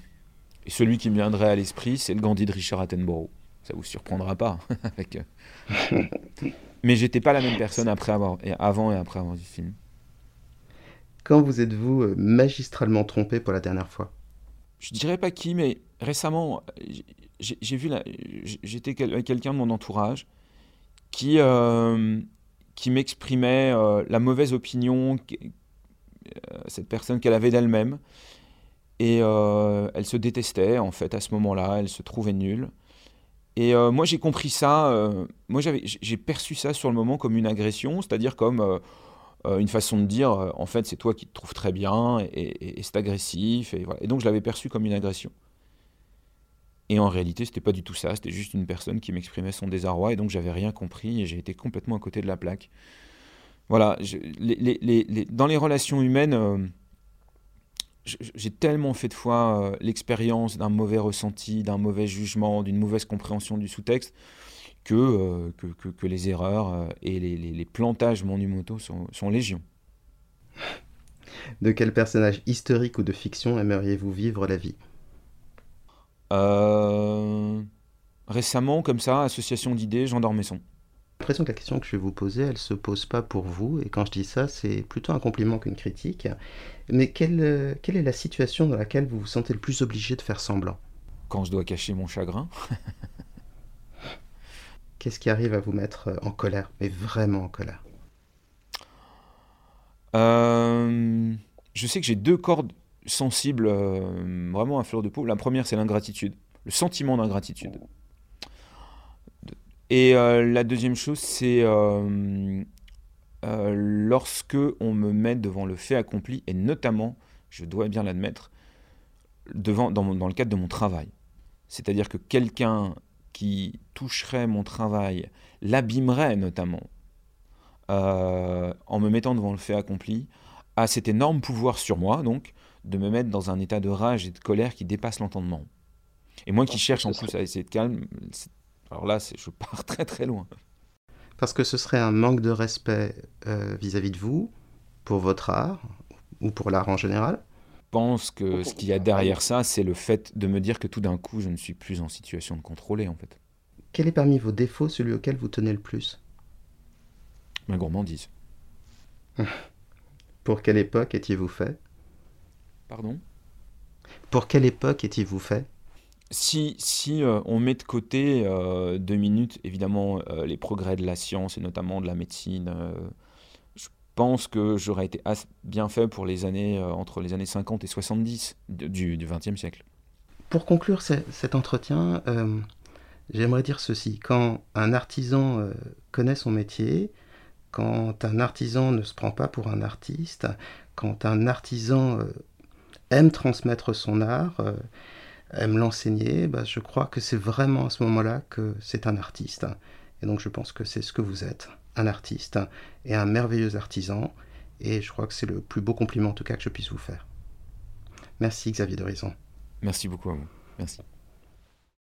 celui qui me viendrait à l'esprit, c'est le Gandhi de Richard Attenborough. Ça vous surprendra pas. avec, euh, mais j'étais pas la même personne après avoir, avant et après avoir vu le film. Quand vous êtes-vous magistralement trompé pour la dernière fois? Je dirais pas qui, mais récemment, j'ai vu, j'étais quelqu'un de mon entourage qui, qui m'exprimait la mauvaise opinion euh, cette personne qu'elle avait d'elle-même. Et euh, elle se détestait, en fait, à ce moment-là. Elle se trouvait nulle. Et euh, moi, j'ai compris ça. moi, j'ai perçu ça sur le moment comme une agression, c'est-à-dire comme une façon de dire en fait, c'est toi qui te trouves très bien et, c'est agressif. Et, donc, je l'avais perçu comme une agression. Et en réalité, c'était pas du tout ça. C'était juste une personne qui m'exprimait son désarroi. Et donc, j'avais rien compris et j'ai été complètement à côté de la plaque. Voilà, dans les relations humaines, euh, j'ai tellement fait de fois euh, l'expérience d'un mauvais ressenti, d'un mauvais jugement, d'une mauvaise compréhension du sous-texte, que, euh, que, les erreurs et les, plantages monumentaux sont, sont légion. De quel personnage historique ou de fiction aimeriez-vous vivre la vie? Récemment, comme ça, association d'idées, Jean d'Ormesson l'impression que la question que je vais vous poser, elle se pose pas pour vous. Et quand je dis ça, c'est plutôt un compliment qu'une critique. Mais quelle, quelle est la situation dans laquelle vous vous sentez le plus obligé de faire semblant? Quand je dois cacher mon chagrin. Qu'est-ce qui arrive à vous mettre en colère, mais vraiment en colère? Euh, Je sais que j'ai deux cordes sensibles, euh, vraiment à fleur de peau. La première, c'est l'ingratitude, le sentiment d'ingratitude. Et euh, la deuxième chose, c'est euh, euh, lorsque on me met devant le fait accompli, et notamment, je dois bien l'admettre, devant, dans, le cadre de mon travail. C'est-à-dire que quelqu'un qui toucherait mon travail l'abîmerait notamment en me mettant devant le fait accompli, a cet énorme pouvoir sur moi, donc, de me mettre dans un état de rage et de colère qui dépasse l'entendement. Et moi qui cherche en plus à essayer de calme, alors là, je pars très très loin. Parce que ce serait un manque de respect euh, vis-à-vis de vous, pour votre art, ou pour l'art en général pense que ce qu'il y a derrière ça, c'est le fait de me dire que tout d'un coup, je ne suis plus en situation de contrôler, en fait. Quel est parmi vos défauts celui auquel vous tenez le plus? Ma gourmandise. pour quelle époque étiez-vous fait? Pardon? Pour quelle époque étiez-vous fait? Si, si euh, on met de côté euh, deux minutes, évidemment, euh, les progrès de la science et notamment de la médecine, je pense que j'aurais été bien fait pour les années entre les années 50 et 70 du XXe siècle. Pour conclure cet entretien, j'aimerais dire ceci. Quand un artisan connaît son métier, quand un artisan ne se prend pas pour un artiste, quand un artisan aime transmettre son art, aime l'enseigner, bah, je crois que c'est vraiment à ce moment-là que c'est un artiste. Et donc je pense que c'est ce que vous êtes, un artiste et un merveilleux artisan. Et je crois que c'est le plus beau compliment en tout cas que je puisse vous faire. Merci Xavier de Merci beaucoup à vous. Merci.